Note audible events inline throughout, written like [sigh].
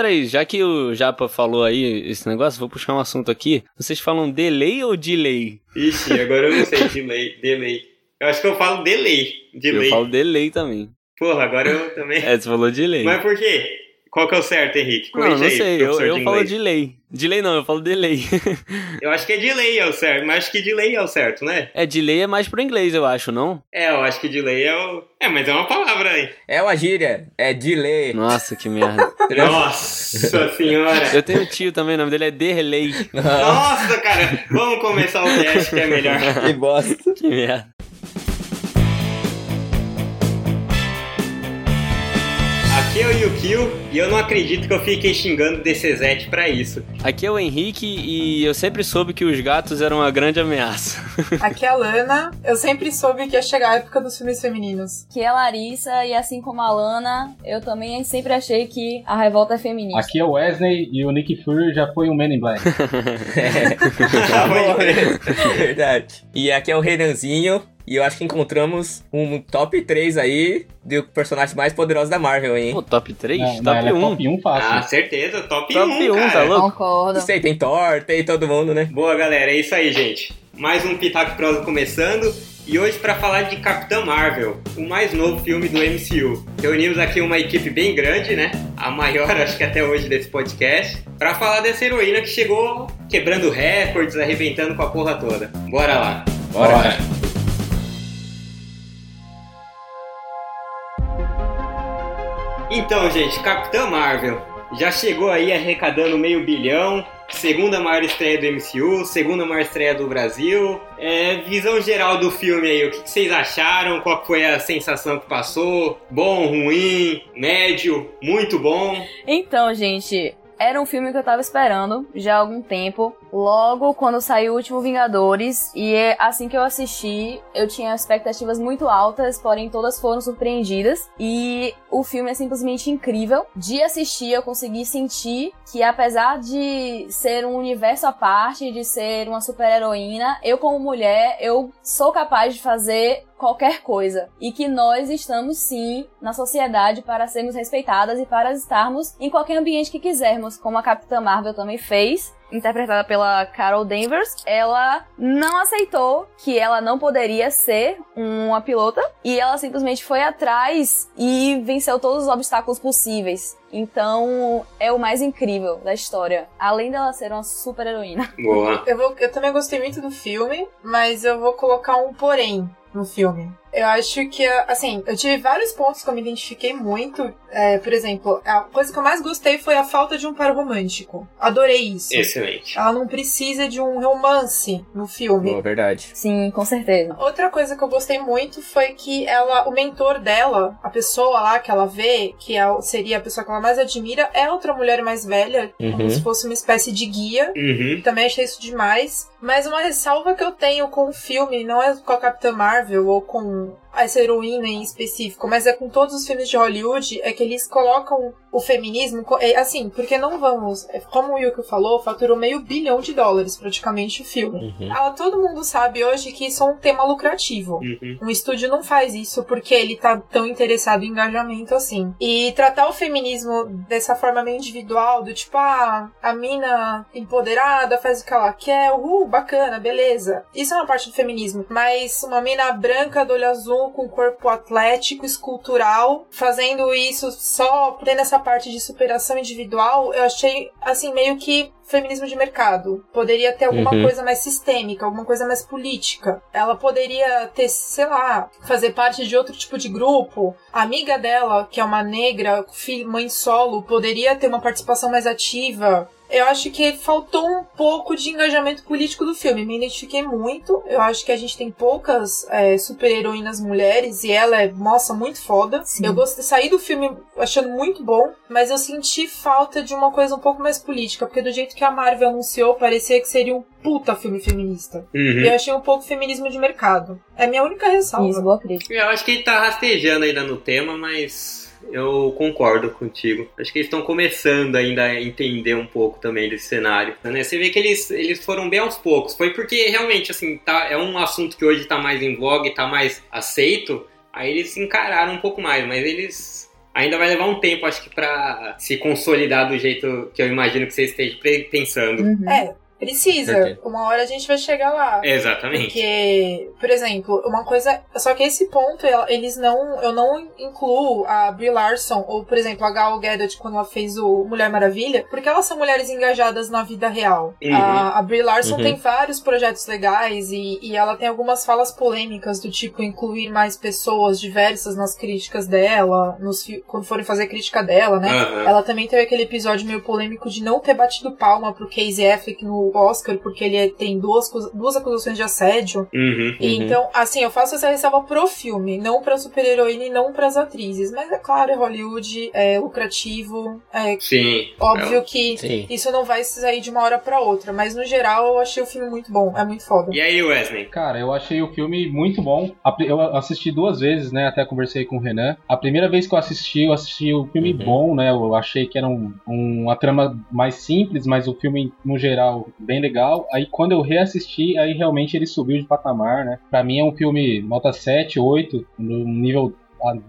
Peraí, já que o Japa falou aí esse negócio, vou puxar um assunto aqui. Vocês falam delay ou delay? Ixi, agora eu não sei, delay, delay. Eu acho que eu falo delay, delay. Eu falo delay também. Porra, agora eu também. É, você falou delay. Mas por quê? Qual que é o certo, Henrique? Corrige não, não sei, aí, eu, eu falo delay. Delay não, eu falo delay. [laughs] eu acho que é delay é o certo, mas acho que delay é o certo, né? É, delay é mais pro inglês, eu acho, não? É, eu acho que delay é o... É, mas é uma palavra aí. É uma gíria, é delay. Nossa, que merda. [laughs] Nossa senhora. Eu tenho um tio também, o nome dele é Derley. Nossa, cara, vamos começar o teste que é melhor. [laughs] que bosta. Que merda. Aqui é o Yukio e eu não acredito que eu fiquei xingando DCZ pra isso. Aqui é o Henrique e eu sempre soube que os gatos eram uma grande ameaça. [laughs] Aqui é a Lana, eu sempre soube que ia chegar a época dos filmes femininos. Aqui é a Larissa e assim como a Lana, eu também sempre achei que a revolta é feminista. Aqui é o Wesley e o Nick Fury já foi um Man in Black. [laughs] [laughs] é. Verdade. E aqui é o Renanzinho e eu acho que encontramos um top 3 aí do personagem mais poderoso da Marvel, hein? Pô, top 3? Não, top, não, 1. É top 1 fácil. Ah, certeza, top, top 1, 1 cara. tá louco? Concordo. Sei, tem Thor, tem todo mundo, né? Boa, galera, é isso aí, gente. Mais um Pitaco Prosa começando. E hoje para falar de Capitã Marvel, o mais novo filme do MCU. Reunimos aqui uma equipe bem grande, né? A maior, acho que até hoje, desse podcast, para falar dessa heroína que chegou quebrando recordes, arrebentando com a porra toda. Bora lá. Bora. Bora. Então, gente, Capitã Marvel já chegou aí arrecadando meio bilhão, segunda maior estreia do MCU, segunda maior estreia do Brasil. É, visão geral do filme aí, o que, que, vocês acharam? Qual foi a sensação que passou? Bom, ruim, médio, muito bom? Então, gente, era um filme que eu tava esperando já há algum tempo logo quando saiu o último Vingadores e é assim que eu assisti, eu tinha expectativas muito altas, porém todas foram surpreendidas e o filme é simplesmente incrível. De assistir, eu consegui sentir que apesar de ser um universo à parte, de ser uma super-heroína, eu como mulher, eu sou capaz de fazer qualquer coisa. E que nós estamos sim na sociedade para sermos respeitadas e para estarmos em qualquer ambiente que quisermos, como a Capitã Marvel também fez interpretada pela Carol Danvers, ela não aceitou que ela não poderia ser uma pilota e ela simplesmente foi atrás e venceu todos os obstáculos possíveis. Então, é o mais incrível da história. Além dela ser uma super heroína. [laughs] Boa. Eu, vou, eu também gostei muito do filme, mas eu vou colocar um porém no filme. Eu acho que, assim, eu tive vários pontos que eu me identifiquei muito. É, por exemplo, a coisa que eu mais gostei foi a falta de um par romântico. Adorei isso. Excelente. Ela não precisa de um romance no filme. Boa, verdade. Sim, com certeza. Outra coisa que eu gostei muito foi que ela, o mentor dela, a pessoa lá que ela vê, que é, seria a pessoa que ela mais admira, é outra mulher mais velha, uhum. como se fosse uma espécie de guia. Uhum. Também achei isso demais. Mas uma ressalva que eu tenho com o filme, não é com a Capitã Marvel ou com um essa heroína em específico, mas é com todos os filmes de Hollywood, é que eles colocam o feminismo, é, assim, porque não vamos, é, como o Yuko falou, faturou meio bilhão de dólares praticamente o filme. Uhum. Ah, todo mundo sabe hoje que isso é um tema lucrativo. Uhum. Um estúdio não faz isso porque ele tá tão interessado em engajamento assim. E tratar o feminismo dessa forma meio individual, do tipo, ah, a mina empoderada faz o que ela quer, uh, bacana, beleza. Isso é uma parte do feminismo. Mas uma mina branca do olho azul com corpo atlético, escultural, fazendo isso só tendo essa parte de superação individual, eu achei, assim, meio que feminismo de mercado. Poderia ter alguma uhum. coisa mais sistêmica, alguma coisa mais política. Ela poderia ter, sei lá, fazer parte de outro tipo de grupo. A amiga dela, que é uma negra, mãe solo, poderia ter uma participação mais ativa eu acho que faltou um pouco de engajamento político do filme. Me identifiquei muito. Eu acho que a gente tem poucas é, super-heroínas mulheres e ela é, nossa, muito foda. Sim. Eu gostei, saí do filme achando muito bom, mas eu senti falta de uma coisa um pouco mais política, porque do jeito que a Marvel anunciou, parecia que seria um puta filme feminista. Uhum. E eu achei um pouco feminismo de mercado. É a minha única ressalva. Isso, boa crítica. Eu acho que ele tá rastejando ainda no tema, mas eu concordo contigo. Acho que eles estão começando ainda a entender um pouco também desse cenário. Né? Você vê que eles, eles foram bem aos poucos. Foi porque realmente, assim, tá, é um assunto que hoje está mais em vogue, está mais aceito. Aí eles se encararam um pouco mais, mas eles ainda vai levar um tempo, acho que, pra se consolidar do jeito que eu imagino que você esteja pensando. Uhum. É, precisa. Uma hora a gente vai chegar lá. Exatamente. Porque, por exemplo, uma coisa. Só que esse ponto, eles não. Eu não incluo a Brie Larson, ou, por exemplo, a Gal Gadot quando ela fez o Mulher Maravilha, porque elas são mulheres engajadas na vida real. Uhum. A, a Brie Larson Uhum. tem vários projetos legais e, e ela tem algumas falas polêmicas, do tipo incluir mais pessoas diversas nas críticas dela, nos, quando forem fazer crítica dela, né? Aham. Ela também teve aquele episódio meio polêmico de não ter batido palma pro Casey Affleck no Oscar, porque ele é- tem duas, duas acusações de assédio. Uhum. E Uhum. Então, assim, eu faço essa ressalva pro filme, não pra super-heroína e não pras atrizes. Mas é claro, é Hollywood, é lucrativo, é Sim. óbvio que Sim. isso não vai sair de uma hora pra outra. Mas no geral, eu achei o filme muito bom, é muito foda. E aí, Wesley? Cara, eu achei o filme muito bom. Eu assisti duas vezes, né? Até conversei com o Renan. A primeira vez que eu assisti, eu assisti o filme Uhum. bom, né? Eu achei que era um, um- uma trama mais simples, mas o filme, no geral, bem legal. Aí quando eu reassisti, aí realmente ele subiu de patamar, né? Pra mim é um filme nota 7, 8, no nível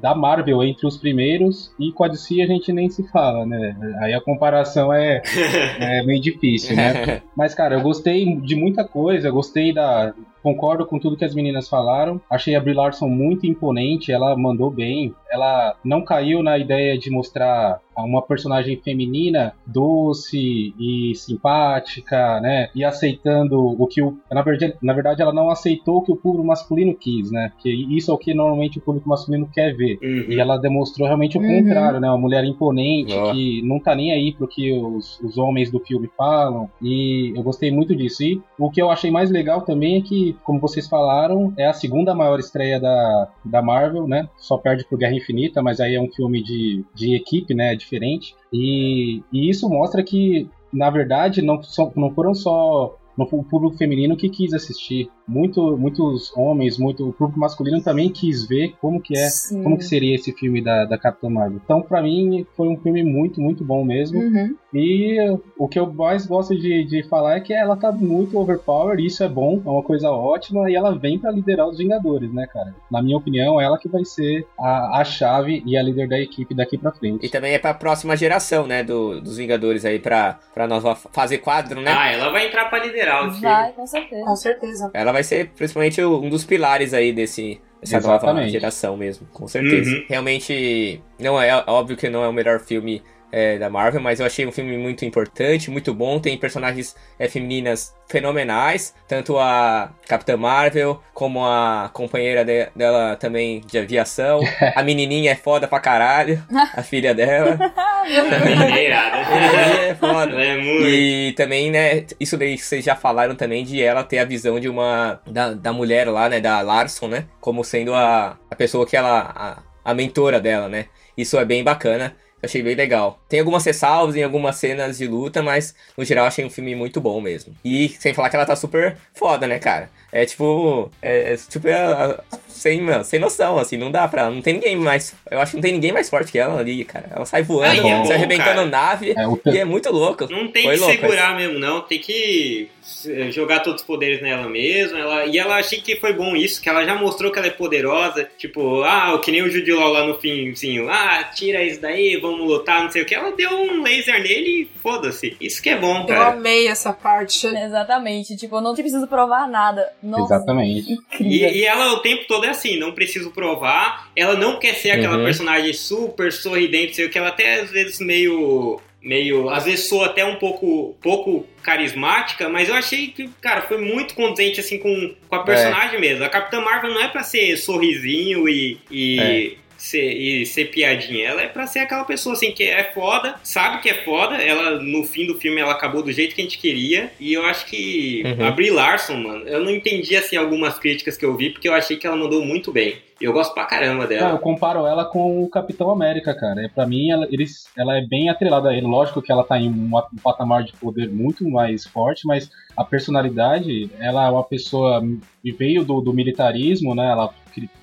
da Marvel entre os primeiros e com a DC a gente nem se fala, né? Aí a comparação é, [laughs] é meio difícil, né? [laughs] Mas, cara, eu gostei de muita coisa, eu gostei da. Concordo com tudo que as meninas falaram. Achei a Brie Larson muito imponente, ela mandou bem. Ela não caiu na ideia de mostrar uma personagem feminina doce e simpática, né? E aceitando o que o. Na verdade, na verdade, ela não aceitou o que o público masculino quis, né? Que isso é o que normalmente o público masculino quer ver. Uhum. E ela demonstrou realmente o Uhum. contrário, né? Uma mulher imponente, Ó. que não tá nem aí pro que os, os homens do filme falam. E eu gostei muito disso. E o que eu achei mais legal também é que, como vocês falaram, é a segunda maior estreia da, da Marvel, né? Só perde pro Guerra Infinita, mas aí é um filme de, de equipe, né? Diferente. E, e isso mostra que, na verdade, não, não foram só não foi o público feminino que quis assistir. Muito, muitos homens, muito, o público masculino também quis ver como que é Sim. como que seria esse filme da, da Capitã Marvel. Então, pra mim, foi um filme muito, muito bom mesmo. Uhum. E o que eu mais gosto de, de falar é que ela tá muito overpowered, isso é bom, é uma coisa ótima, e ela vem pra liderar os Vingadores, né, cara? Na minha opinião, ela que vai ser a, a chave e a líder da equipe daqui pra frente. E também é pra próxima geração, né? do- dos Vingadores aí, pra, pra nova fase quadro, né? Ah, ela vai entrar pra liderar time. Vai, com certeza. Com certeza. Ela vai ser principalmente um dos pilares aí desse. Dessa nova Exatamente. geração mesmo, com certeza. Uhum. Realmente, não é óbvio que não é o melhor filme é, da Marvel, mas eu achei um filme muito importante, muito bom. Tem personagens é, femininas fenomenais, tanto a Capitã Marvel como a companheira de- dela também de aviação. [laughs] A menininha é foda pra caralho, a filha dela. [laughs] É menininha é foda. É muito. E também, né, isso daí que vocês já falaram também de ela ter a visão de uma. da, da mulher lá, né, da Larson, né? Como sendo a, a pessoa que ela. A, a mentora dela, né? Isso é bem bacana. Achei bem legal. Tem algumas ressalvas em algumas cenas de luta, mas no geral achei um filme muito bom mesmo. E sem falar que ela tá super foda, né, cara? É tipo. É, é tipo. é, sem, mano, sem noção, assim, não dá pra. Não tem ninguém mais. Eu acho que não tem ninguém mais forte que ela ali, cara. Ela sai voando, é se bom, arrebentando cara. nave. É, o, E é muito louco. Não tem Foi que louco, segurar mesmo, não. Tem que eh, jogar todos os poderes nela mesma. Ela, e ela achei que foi bom isso, que ela já mostrou que ela é poderosa. Tipo, ah, que nem o Jude Law lá no finzinho. Ah, tira isso daí, vamos lutar, não sei o que. Ela deu um laser nele e foda-se. Isso que é bom, Eu cara. amei essa parte. Exatamente. Tipo, eu não preciso provar nada. Nossa, exatamente. incrível. E, e ela o tempo todo é assim, não preciso provar. Ela não quer ser aquela Uhum. personagem super sorridente, sei o que, ela até às vezes meio. meio. às vezes soa até um pouco. pouco carismática, mas eu achei que, cara, foi muito condizente assim com, com a personagem mesmo. A Capitã Marvel não é pra ser sorrisinho e. e Ser, e ser piadinha. Ela é pra ser aquela pessoa assim que é foda, sabe que é foda. Ela, no fim do filme, ela acabou do jeito que a gente queria. E eu acho que Uhum. a Brie Larson, mano, eu não entendi assim algumas críticas que eu vi, porque eu achei que ela mandou muito bem. E eu gosto pra caramba Não, eu dela. comparo ela com o Capitão América, cara. É, pra mim, ela, eles, ela é bem atrelada a ele. Lógico que ela tá em um, um patamar de poder muito mais forte, mas a personalidade, ela é uma pessoa que veio do, do militarismo, né? Ela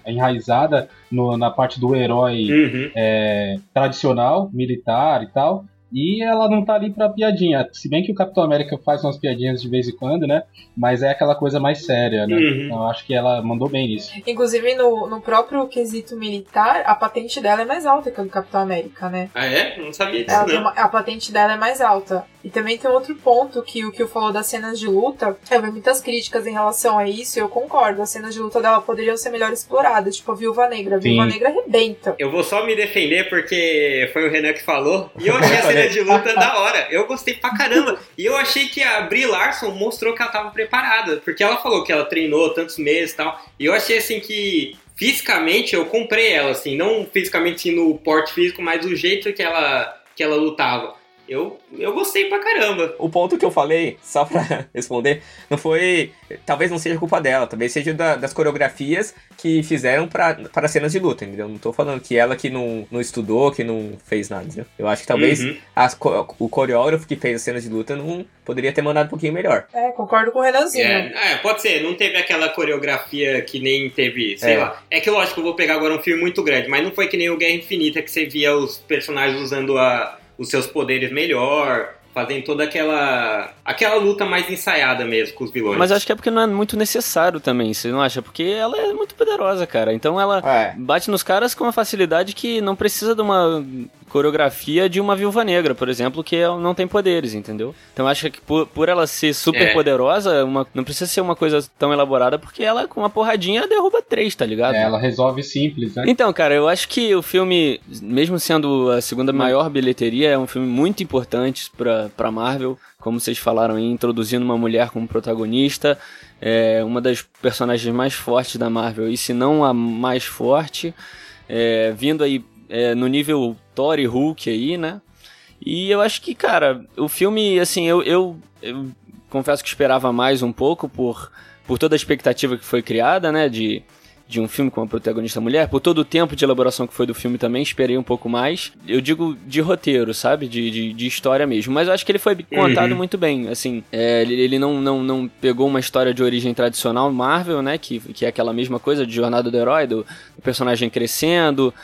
enraizada no- na parte do herói Uhum. é, tradicional, militar e tal. E ela não tá ali pra piadinha. Se bem que o Capitão América faz umas piadinhas de vez em quando, né? Mas é aquela coisa mais séria, né? Uhum. Então eu acho que ela mandou bem nisso. Inclusive, no, no próprio quesito militar, a patente dela é mais alta que a do Capitão América, né? Ah, é? Não sabia disso, não. uma- a patente dela é mais alta. E também tem outro ponto que o que eu falou das cenas de luta. Eu vi muitas críticas em relação a isso e eu concordo. As cenas de luta dela poderiam ser melhor exploradas, tipo a Viúva Negra. A Viúva Sim. Negra arrebenta. Eu vou só me defender porque foi o Renan que falou. E eu achei a cena de luta da hora. Eu gostei pra caramba. E eu achei que a Brie Larson mostrou que ela tava preparada. Porque ela falou que ela treinou tantos meses e tal. E eu achei assim que. Fisicamente eu comprei ela, assim, não fisicamente assim, no porte físico, mas o jeito que ela, que ela lutava. Eu, eu gostei pra caramba. O ponto que eu falei, só pra [laughs] responder, não foi. Talvez não seja culpa dela, talvez seja da- das coreografias que fizeram pra, para cenas de luta, entendeu? Não tô falando que ela que não, não estudou, que não fez nada, entendeu? Eu acho que talvez Uhum. as o coreógrafo que fez as cenas de luta não poderia ter mandado um pouquinho melhor. É, concordo com o Renanzinho. É, é, pode ser, não teve aquela coreografia que nem teve, sei É. lá. É que lógico, eu vou pegar agora um filme muito grande, mas não foi que nem o Guerra Infinita que você via os personagens usando a- os seus poderes melhor, fazendo toda aquela aquela luta mais ensaiada mesmo com os vilões. Mas acho que é porque não é muito necessário também, você não acha? Porque ela é muito poderosa, cara. Então ela É. bate nos caras com uma facilidade que não precisa de uma coreografia de uma viúva negra, por exemplo, que não tem poderes, entendeu? Então acho que por, por ela ser super É. poderosa, uma, não precisa ser uma coisa tão elaborada, porque ela com uma porradinha derruba três, tá ligado? É, ela resolve simples, né? Então, cara, eu acho que o filme, mesmo sendo a segunda maior bilheteria, é um filme muito importante pra, pra Marvel. Como vocês falaram aí, introduzindo uma mulher como protagonista. É uma das personagens mais fortes da Marvel, e se não a mais forte. É, vindo aí é, no nível Thor e Hulk aí, né? E eu acho que, cara, o filme, assim, eu, eu, eu confesso que esperava mais um pouco por, por toda a expectativa que foi criada, né? De, de um filme com uma protagonista mulher, por todo o tempo de elaboração que foi do filme também, esperei um pouco mais. Eu digo de roteiro, sabe? De, de, de história mesmo. Mas eu acho que ele foi contado muito bem. Assim, é, ele, ele não, não, não pegou uma história de origem tradicional Marvel, né? Que, que é aquela mesma coisa de jornada do herói, do, do personagem crescendo.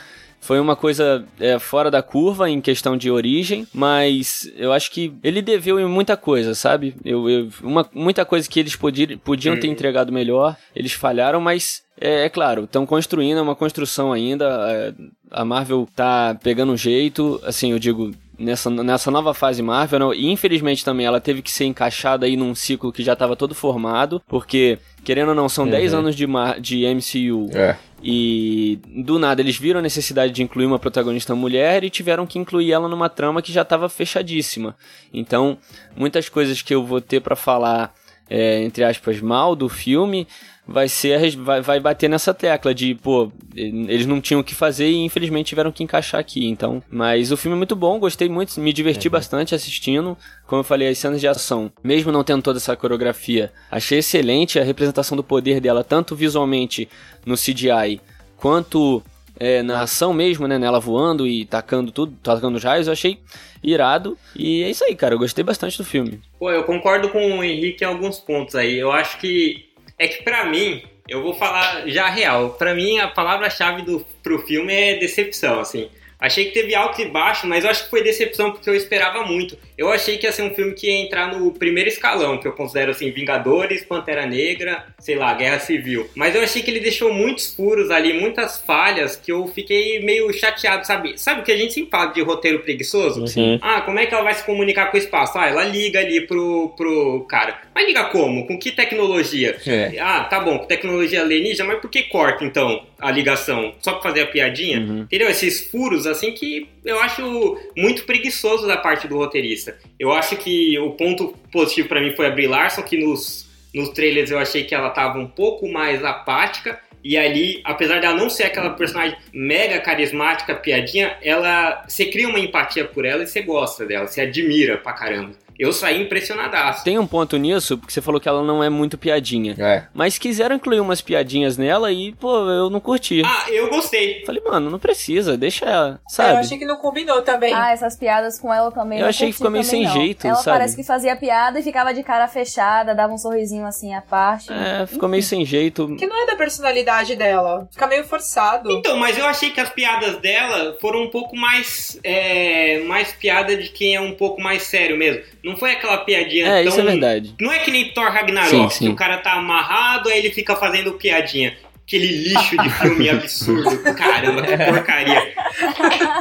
Foi uma coisa é, fora da curva em questão de origem, mas eu acho que ele deveu em muita coisa, sabe? Eu, eu- uma, muita coisa que eles podiam, podiam ter Uhum. entregado melhor, eles falharam, mas é, é claro, estão construindo, é uma construção ainda. é, a Marvel tá pegando um jeito, assim, eu digo, nessa, nessa nova fase Marvel, né? e infelizmente também ela teve que ser encaixada aí num ciclo que já estava todo formado, porque, querendo ou não, são 10 anos de, de MCU. É. E do nada eles viram a necessidade de incluir uma protagonista mulher e tiveram que incluir ela numa trama que já estava fechadíssima. Então, muitas coisas que eu vou ter pra falar, é, entre aspas, mal do filme, vai ser vai, vai bater nessa tecla de, pô, eles não tinham o que fazer e infelizmente tiveram que encaixar aqui. Então, mas o filme é muito bom, gostei muito, me diverti bastante assistindo. Como eu falei, as cenas de ação, mesmo não tendo toda essa coreografia, achei excelente a representação do poder dela, tanto visualmente no CGI, quanto é, na ação mesmo, né? Nela voando e tacando tudo, tacando os raios, eu achei irado. E é isso aí, cara. Eu gostei bastante do filme. Pô, eu concordo com o Henrique em alguns pontos aí. Eu acho que. É que pra mim, eu vou falar já real. Pra mim, a palavra-chave do, pro filme é decepção, assim. Achei que teve alto e baixo, mas eu acho que foi decepção porque eu esperava muito. Eu achei que ia ser um filme que ia entrar no primeiro escalão, que eu considero assim, Vingadores, Pantera Negra, sei lá, Guerra Civil. Mas eu achei que ele deixou muitos furos ali, muitas falhas, que eu fiquei meio chateado, sabe? Sabe o que a gente sempre fala de roteiro preguiçoso? Sim. Ah, como é que ela vai se comunicar com o espaço? Ah, ela liga ali pro, pro cara. Mas liga como? Com que tecnologia? É. Ah, tá bom, com tecnologia alienígena, mas por que corta então a ligação? Só pra fazer a piadinha? Uhum. Entendeu? Esses furos, assim, que eu acho muito preguiçoso da parte do roteirista. Eu acho que o ponto positivo pra mim foi a Brie Larson, que nos, nos trailers eu achei que ela tava um pouco mais apática. E ali, apesar dela não ser aquela personagem mega carismática, piadinha, ela. Você cria uma empatia por ela e você gosta dela, você admira pra caramba. Eu saí impressionadaço. Tem um ponto nisso, porque você falou que ela não é muito piadinha. É. Mas quiseram incluir umas piadinhas nela e, pô, eu não curti. Ah, eu gostei. Falei, mano, não precisa, deixa ela, Eu sabe? achei que não combinou também. Ah, essas piadas com ela também. Eu achei que ficou meio sem não. jeito, Ela sabe? parece que fazia piada e ficava de cara fechada, dava um sorrisinho assim à parte. É, ficou meio sem jeito. Que não é da personalidade dela. Fica meio forçado. Então, mas eu achei que as piadas dela foram um pouco mais. É, mais piada de quem é um pouco mais sério mesmo. Não foi aquela piadinha É, tão. isso é verdade. Não é que nem Thor Ragnarok, Sim, sim. que o cara tá amarrado, aí ele fica fazendo piadinha. Aquele lixo de filme absurdo. [laughs] Caramba, que porcaria. [laughs]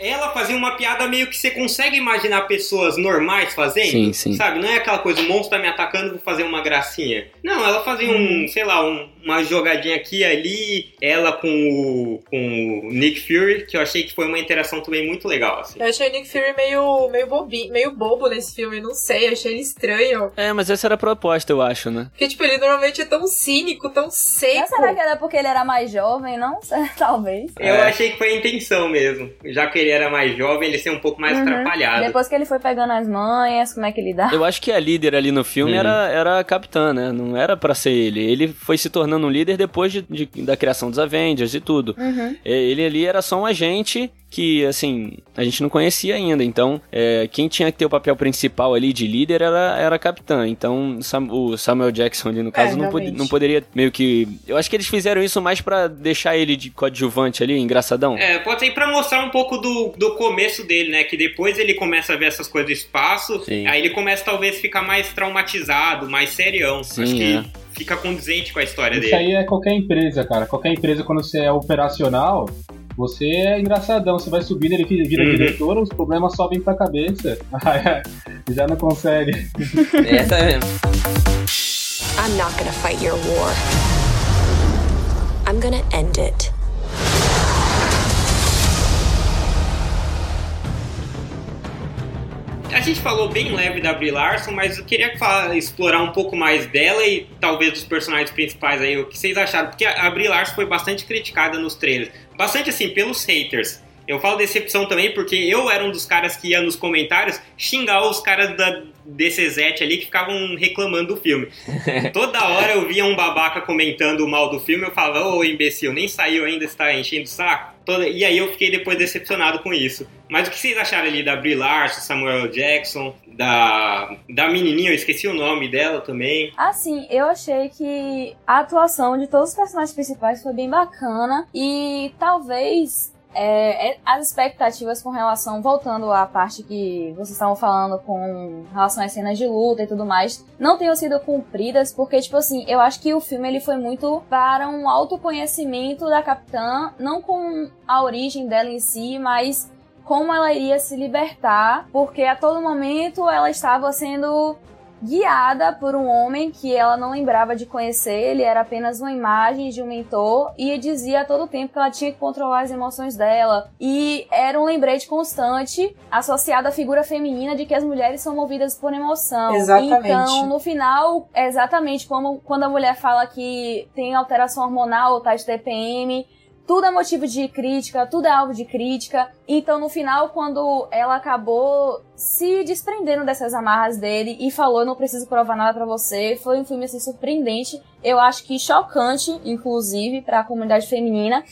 Ela fazia uma piada meio que você consegue imaginar pessoas normais fazendo. Sim, sim. Sabe? Não é aquela coisa, o monstro tá me atacando, vou fazer uma gracinha. Não, ela fazia um, sei lá, um- uma jogadinha aqui e ali. Ela com o, com o Nick Fury, que eu achei que foi uma interação também muito legal. Assim. Eu achei o Nick Fury meio, meio, bobi, meio bobo nesse filme, não sei, achei ele estranho. É, mas essa era a proposta, eu acho, né? Porque, tipo, ele normalmente é tão cínico, tão seco. Mas será que era porque ele era mais jovem, não? [laughs] Talvez. Eu É. achei que foi a intenção mesmo. Já que ele era mais jovem, ele ser um pouco mais Uhum. atrapalhado. Depois que ele foi pegando as manhas, como é que ele dá? Eu acho que a líder ali no filme Uhum. era, era a capitã, né? Não era pra ser ele. Ele foi se tornando um líder depois de, de- da criação dos Avengers e tudo. Uhum. É, Ele ali era só um agente que, assim, a gente não conhecia ainda. Então, é, quem tinha que ter o papel principal ali de líder era, era a capitã. Então, Sam- o Samuel Jackson ali, no caso, não, pod- não poderia meio que... Eu acho que eles fizeram isso mais pra deixar ele de coadjuvante ali, engraçadão. É, pode ser pra mostrar um pouco do, do começo dele, né? Que depois ele começa a ver essas coisas do espaço, Sim. aí ele começa talvez ficar mais traumatizado, mais serião. Sim, Acho que é. Fica condizente com a história Isso dele. aí é qualquer empresa, cara. Qualquer empresa, quando você é operacional, você é engraçadão. Você vai subindo, ele vira Uhum. diretor, os problemas sobem pra cabeça. [laughs] Já não consegue. Essa é mesmo. I'm not gonna fight your war. I'm gonna end it. Gente falou bem leve da Brie Larson, mas eu queria falar- explorar um pouco mais dela e talvez dos personagens principais aí, o que vocês acharam? Porque a Brie Larson foi bastante criticada nos trailers. Bastante assim, pelos haters. Eu falo decepção também porque eu era um dos caras que ia nos comentários xingar os caras da DCZ ali que ficavam reclamando do filme. [laughs] Toda hora eu via um babaca comentando mal do filme, eu falava, ô imbecil, nem saiu ainda, está enchendo o saco. E aí eu fiquei depois decepcionado com isso. Mas o que vocês acharam ali da Brie Larson, Samuel Jackson, da, da menininha, eu esqueci o nome dela também. Assim, eu achei que a atuação de todos os personagens principais foi bem bacana e talvez é, é, as expectativas com relação, voltando à parte que vocês estavam falando com relação às cenas de luta e tudo mais, não tenham sido cumpridas, porque, tipo assim, eu acho que o filme ele foi muito para um autoconhecimento da Capitã, não com a origem dela em si, mas como ela iria se libertar, porque a todo momento ela estava sendo guiada por um homem que ela não lembrava de conhecer, ele era apenas uma imagem de um mentor e dizia a todo tempo que ela tinha que controlar as emoções dela. E era um lembrete constante associado à figura feminina de que as mulheres são movidas por emoção. Exatamente. Então, no final, é exatamente como quando a mulher fala que tem alteração hormonal ou tá de TPM, tudo é motivo de crítica, tudo é alvo de crítica. Então, no final, quando ela acabou se desprendendo dessas amarras dele e falou: Eu não preciso provar nada pra você, foi um filme assim surpreendente. Eu acho que chocante, inclusive, pra comunidade feminina.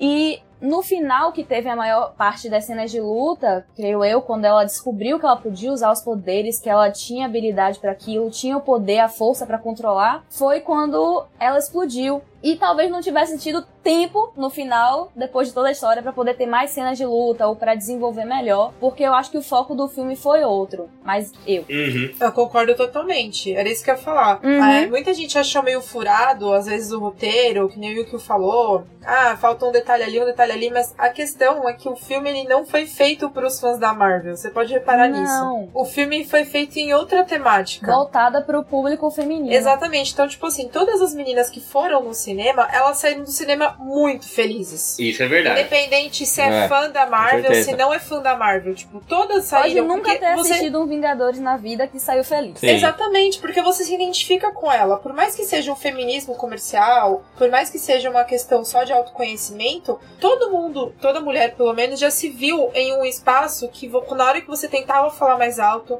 E no final, que teve a maior parte das cenas de luta, creio eu, quando ela descobriu que ela podia usar os poderes, que ela tinha habilidade para aquilo, tinha o poder, a força para controlar, foi quando ela explodiu. E talvez não tivesse tido tempo no final, depois de toda a história, para poder ter mais cenas de luta ou para desenvolver melhor, porque eu acho que o foco do filme foi outro. Mas eu. Uhum. Eu concordo totalmente. Era isso que eu ia falar. Uhum. É, muita gente achou meio furado, às vezes, o roteiro, que nem o Yukio falou. Ah, falta um detalhe ali, um detalhe ali. Mas a questão é que o filme ele não foi feito para os fãs da Marvel. Você pode reparar Não. nisso. O filme foi feito em outra temática. Voltada pro público feminino. Exatamente. Então, tipo assim, todas as meninas que foram no cinema cinema, elas saíram do cinema muito felizes. Isso é verdade. Independente se é, É, fã da Marvel, se não é fã da Marvel. Tipo, todas Pode saíram nunca porque ter você... assistido um Vingadores na vida que saiu feliz. Sim. Exatamente, porque você se identifica com ela. Por mais que seja um feminismo comercial, por mais que seja uma questão só de autoconhecimento, todo mundo, toda mulher pelo menos, já se viu em um espaço que na hora que você tentava falar mais alto,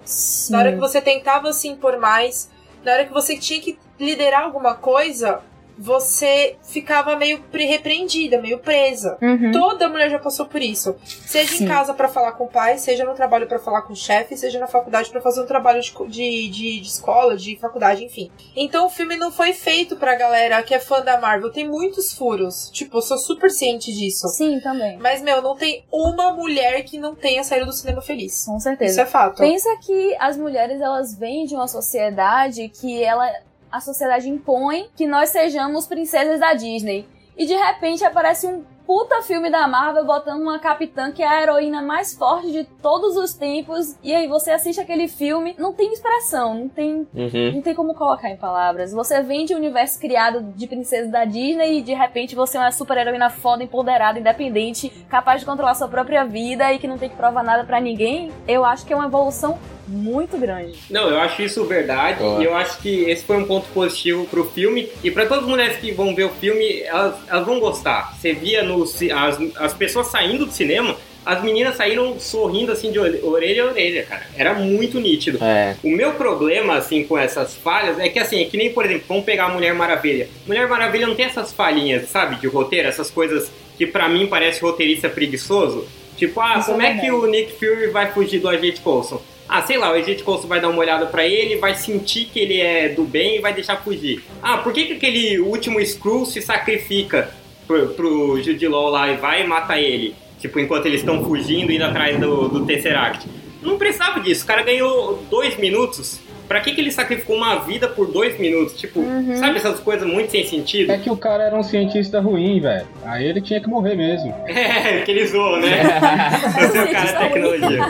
na hora que você tentava se impor mais, na hora que você tinha que liderar alguma coisa, você ficava meio pre- repreendida, meio presa. Uhum. Toda mulher já passou por isso. Seja Sim. em casa pra falar com o pai, seja no trabalho pra falar com o chefe, seja na faculdade pra fazer um trabalho de, de, de, de escola, de faculdade, enfim. Então o filme não foi feito pra galera que é fã da Marvel. Tem muitos furos. Tipo, eu sou super ciente disso. Sim, também. Mas, meu, não tem uma mulher que não tenha saído do cinema feliz. Com Isso certeza. é fato. Pensa que as mulheres elas vêm de uma sociedade que ela a sociedade impõe que nós sejamos princesas da Disney. E de repente aparece um puta filme da Marvel botando uma capitã que é a heroína mais forte de todos os tempos. E aí você assiste aquele filme, não tem expressão, não tem Uhum. não tem como colocar em palavras. Você vem de um universo criado de princesas da Disney e de repente você é uma super heroína foda, empoderada, independente, capaz de controlar sua própria vida e que não tem que provar nada pra ninguém. Eu acho que é uma evolução muito grande. Não, eu acho isso verdade Boa. e eu acho que esse foi um ponto positivo pro filme e pra todas as mulheres que vão ver o filme, elas, elas vão gostar. Você via no, as, as pessoas saindo do cinema, as meninas saíram sorrindo assim de orelha a orelha, cara. Era muito nítido. É. O meu problema, assim, com essas falhas é que, assim, é que nem, por exemplo, vamos pegar a Mulher Maravilha. Mulher Maravilha não tem essas falhinhas, sabe, de roteiro, essas coisas que pra mim parece roteirista preguiçoso. Tipo, ah, Isso como é é que o Nick Fury vai fugir do Agente Coulson? Ah, sei lá, o Agente Coulson vai dar uma olhada pra ele, vai sentir que ele é do bem e vai deixar fugir. Ah, por que, que aquele último Skrull se sacrifica pro, pro Jude Law lá e vai e mata ele? Tipo, enquanto eles estão fugindo, indo atrás do, do Tesseract. Não precisava disso, o cara ganhou dois minutos. Pra que, que ele sacrificou uma vida por dois minutos? Tipo, Uhum. sabe essas coisas muito sem sentido? É que o cara era um cientista ruim, velho. Aí ele tinha que morrer mesmo. [laughs] É, que ele zoou, né? [laughs] [laughs] Você é o cara da tecnologia.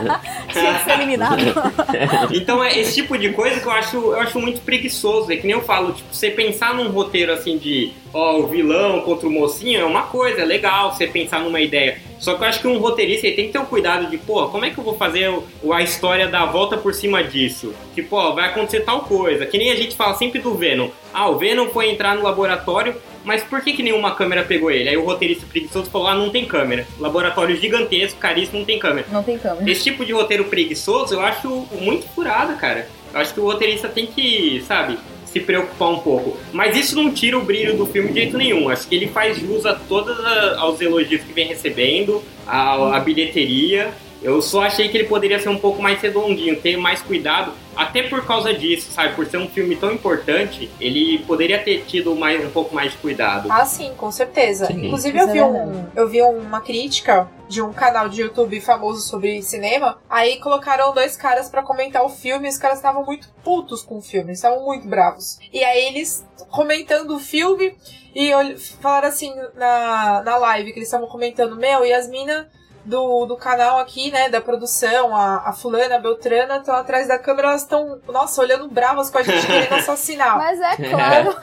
Tinha que ser eliminado. [laughs] Então é esse tipo de coisa que eu acho, eu acho muito preguiçoso. É que nem eu falo, tipo, você pensar num roteiro assim de ó, o vilão contra o mocinho é uma coisa, é legal você pensar numa ideia. Só que eu acho que um roteirista tem que ter o cuidado de, pô, como é que eu vou fazer a história da volta por cima disso? Tipo, ó, vai acontecer tal coisa. Que nem a gente fala sempre do Venom. Ah, o Venom foi entrar no laboratório, mas por que, que nenhuma câmera pegou ele? Aí o roteirista preguiçoso falou, ah, não tem câmera. Laboratório gigantesco, caríssimo, não tem câmera. Não tem câmera. Esse tipo de roteiro preguiçoso eu acho muito furado, cara. Eu acho que o roteirista tem que, sabe, se preocupar um pouco. Mas isso não tira o brilho do filme de jeito nenhum. Acho que ele faz jus a todos aos elogios que vem recebendo, a, a bilheteria. Eu só achei que ele poderia ser um pouco mais redondinho, ter mais cuidado, até por causa disso, sabe? Por ser um filme tão importante, ele poderia ter tido mais, um pouco mais de cuidado. Ah, sim, com certeza. Sim. Inclusive, eu vi, um, eu vi uma crítica de um canal de YouTube famoso sobre cinema. Aí colocaram dois caras pra comentar o filme e os caras estavam muito putos com o filme, estavam muito bravos. E aí eles comentando o filme e falaram assim na, na live que eles estavam comentando: Meu, e as minas do, do canal aqui, né, da produção, a, a fulana, a Beltrana, estão atrás da câmera, elas estão, nossa, olhando bravas com a gente querendo assassinar. [laughs] Mas é claro.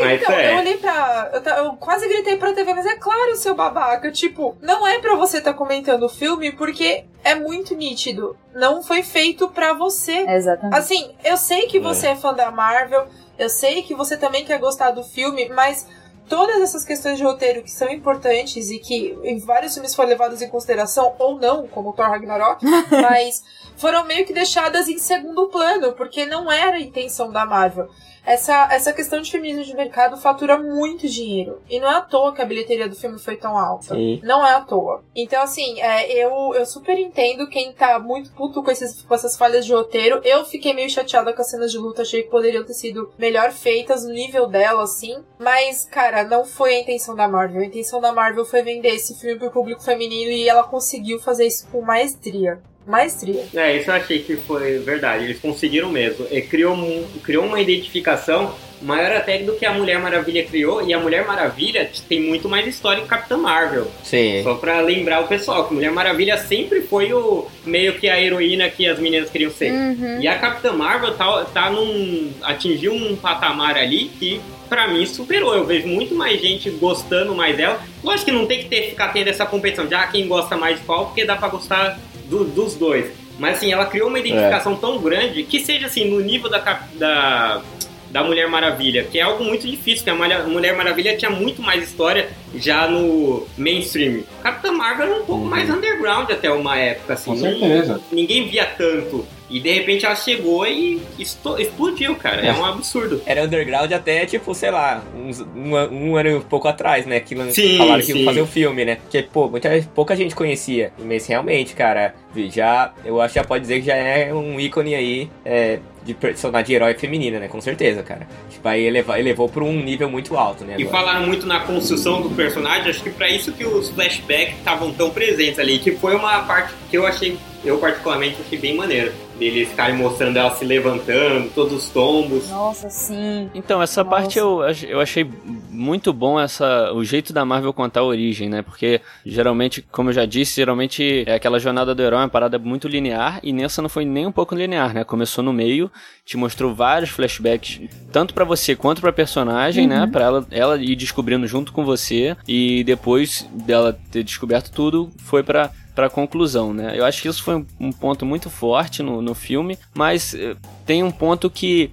Mas Então, é. eu olhei pra. Eu, eu quase gritei pra TV, mas é claro, seu babaca. Tipo, não é pra você estar comentando o filme porque é muito nítido. Não foi feito pra você. Exatamente. Assim, eu sei que você é fã da Marvel, eu sei que você também quer gostar do filme, mas todas essas questões de roteiro que são importantes e que em vários filmes foram levadas em consideração, ou não, como Thor Ragnarok, [laughs] mas foram meio que deixadas em segundo plano, porque não era a intenção da Marvel. Essa, essa questão de feminismo de mercado fatura muito dinheiro. E não é à toa que a bilheteria do filme foi tão alta. Sim. Não é à toa. Então, assim, é, eu, eu super entendo quem tá muito puto com, esses, com essas falhas de roteiro. Eu fiquei meio chateada com as cenas de luta, achei que poderiam ter sido melhor feitas no nível dela, assim. Mas, cara, não foi a intenção da Marvel. A intenção da Marvel foi vender esse filme pro público feminino e ela conseguiu fazer isso com maestria. Maestria. É, isso eu achei que foi verdade. Eles conseguiram mesmo. E criou, um- criou uma identificação maior até do que a Mulher Maravilha criou. E a Mulher Maravilha tem muito mais história que Capitã Marvel. Sim. Só pra lembrar o pessoal que Mulher Maravilha sempre foi o meio que a heroína que as meninas queriam ser. Uhum. E a Capitã Marvel tá, tá num. atingiu um patamar ali que pra mim superou. Eu vejo muito mais gente gostando mais dela. Lógico que não tem que ter, ficar tendo essa competição de ah, quem gosta mais de qual, porque dá pra gostar do- dos dois. Mas assim, ela criou uma identificação tão grande que seja assim, no nível da, da, da Mulher Maravilha, que é algo muito difícil, porque a Mulher Maravilha tinha muito mais história já no mainstream. Capitã Marvel era um pouco mais underground até uma época, assim. Com certeza. Ninguém via tanto. E de repente ela chegou e explodiu, cara. É um absurdo. Era underground até, tipo, sei lá, uns- um, um ano e pouco atrás, né? Que Sim, falaram que sim. iam fazer o filme, né? Porque, pô, muita, pouca gente conhecia. Mas realmente, cara, já, eu acho que já pode dizer que já é um ícone aí é, de personagem de herói feminina, né? Com certeza, cara. Tipo, aí eleva, elevou pra um nível muito alto, né? E agora. falaram muito na construção do personagem, acho que pra isso que os flashbacks estavam tão presentes ali, que foi uma parte que eu achei, eu particularmente achei bem maneira. Deles ficarem mostrando ela se levantando, todos os tombos. Nossa, sim. Então, essa Nossa. parte eu, eu achei muito bom essa o jeito da Marvel contar a origem, né? Porque geralmente, como eu já disse, geralmente é aquela jornada do herói é uma parada muito linear e nessa não foi nem um pouco linear, né? Começou no meio, te mostrou vários flashbacks, tanto pra você quanto pra personagem, né? Pra ela, ela ir descobrindo junto com você e depois dela ter descoberto tudo, foi pra pra conclusão, né? Eu acho que isso foi um- um ponto muito forte no, no filme, mas eh, tem um ponto que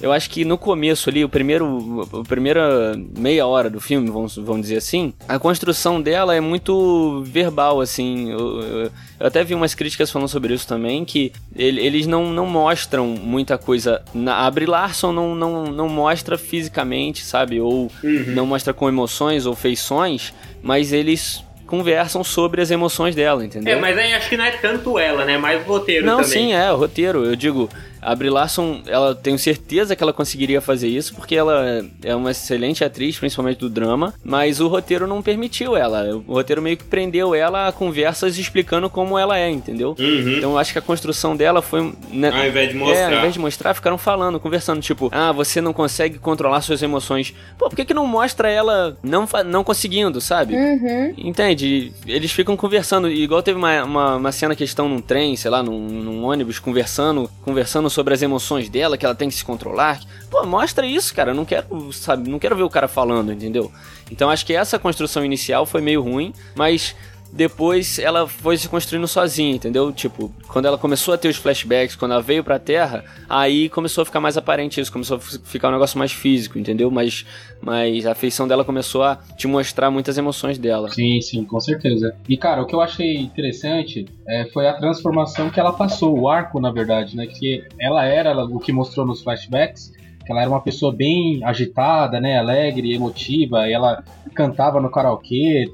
eu acho que no começo ali, o primeiro, a primeira meia hora do filme, vamos, vamos dizer assim, a construção dela é muito verbal, assim. Eu, eu- eu até vi umas críticas falando sobre isso também, que ele- eles não, não mostram muita coisa. Na, a Brie Larson não, não, não mostra fisicamente, sabe? Ou não mostra com emoções ou feições, mas eles conversam sobre as emoções dela, entendeu? É, mas aí acho que não é tanto ela, né? Mais o roteiro Não, também. sim, é, o roteiro. Eu digo, a Brie Larson, ela tenho certeza que ela conseguiria fazer isso, porque ela é uma excelente atriz, principalmente do drama, mas o roteiro não permitiu ela. O roteiro meio que prendeu ela a conversas explicando como ela é, entendeu? Uhum. Então eu acho que a construção dela foi. Né, Ao invés de É, mostrar. ao invés de mostrar, ficaram falando, conversando, tipo, ah, você não consegue controlar suas emoções. Pô, por que, que não mostra ela não, não conseguindo, sabe? Uhum. Entende? Eles ficam conversando, igual teve uma, uma, uma cena que eles estão num trem, sei lá, num, num ônibus, conversando, conversando sobre as emoções dela, que ela tem que se controlar. Pô, mostra isso, cara. Eu não quero, sabe, não quero ver o cara falando, entendeu? Então acho que essa construção inicial foi meio ruim, mas depois ela foi se construindo sozinha, entendeu? Tipo, quando ela começou a ter os flashbacks, quando ela veio pra Terra, aí começou a ficar mais aparente isso, começou a ficar um negócio mais físico, entendeu? Mas, mas a feição dela começou a te mostrar muitas emoções dela. Sim, sim, com certeza. E cara, o que eu achei interessante é, foi a transformação que ela passou, o arco, na verdade, né? Que ela era o que mostrou nos flashbacks, ela era uma pessoa bem agitada, né? Alegre, emotiva, ela cantava no karaokê,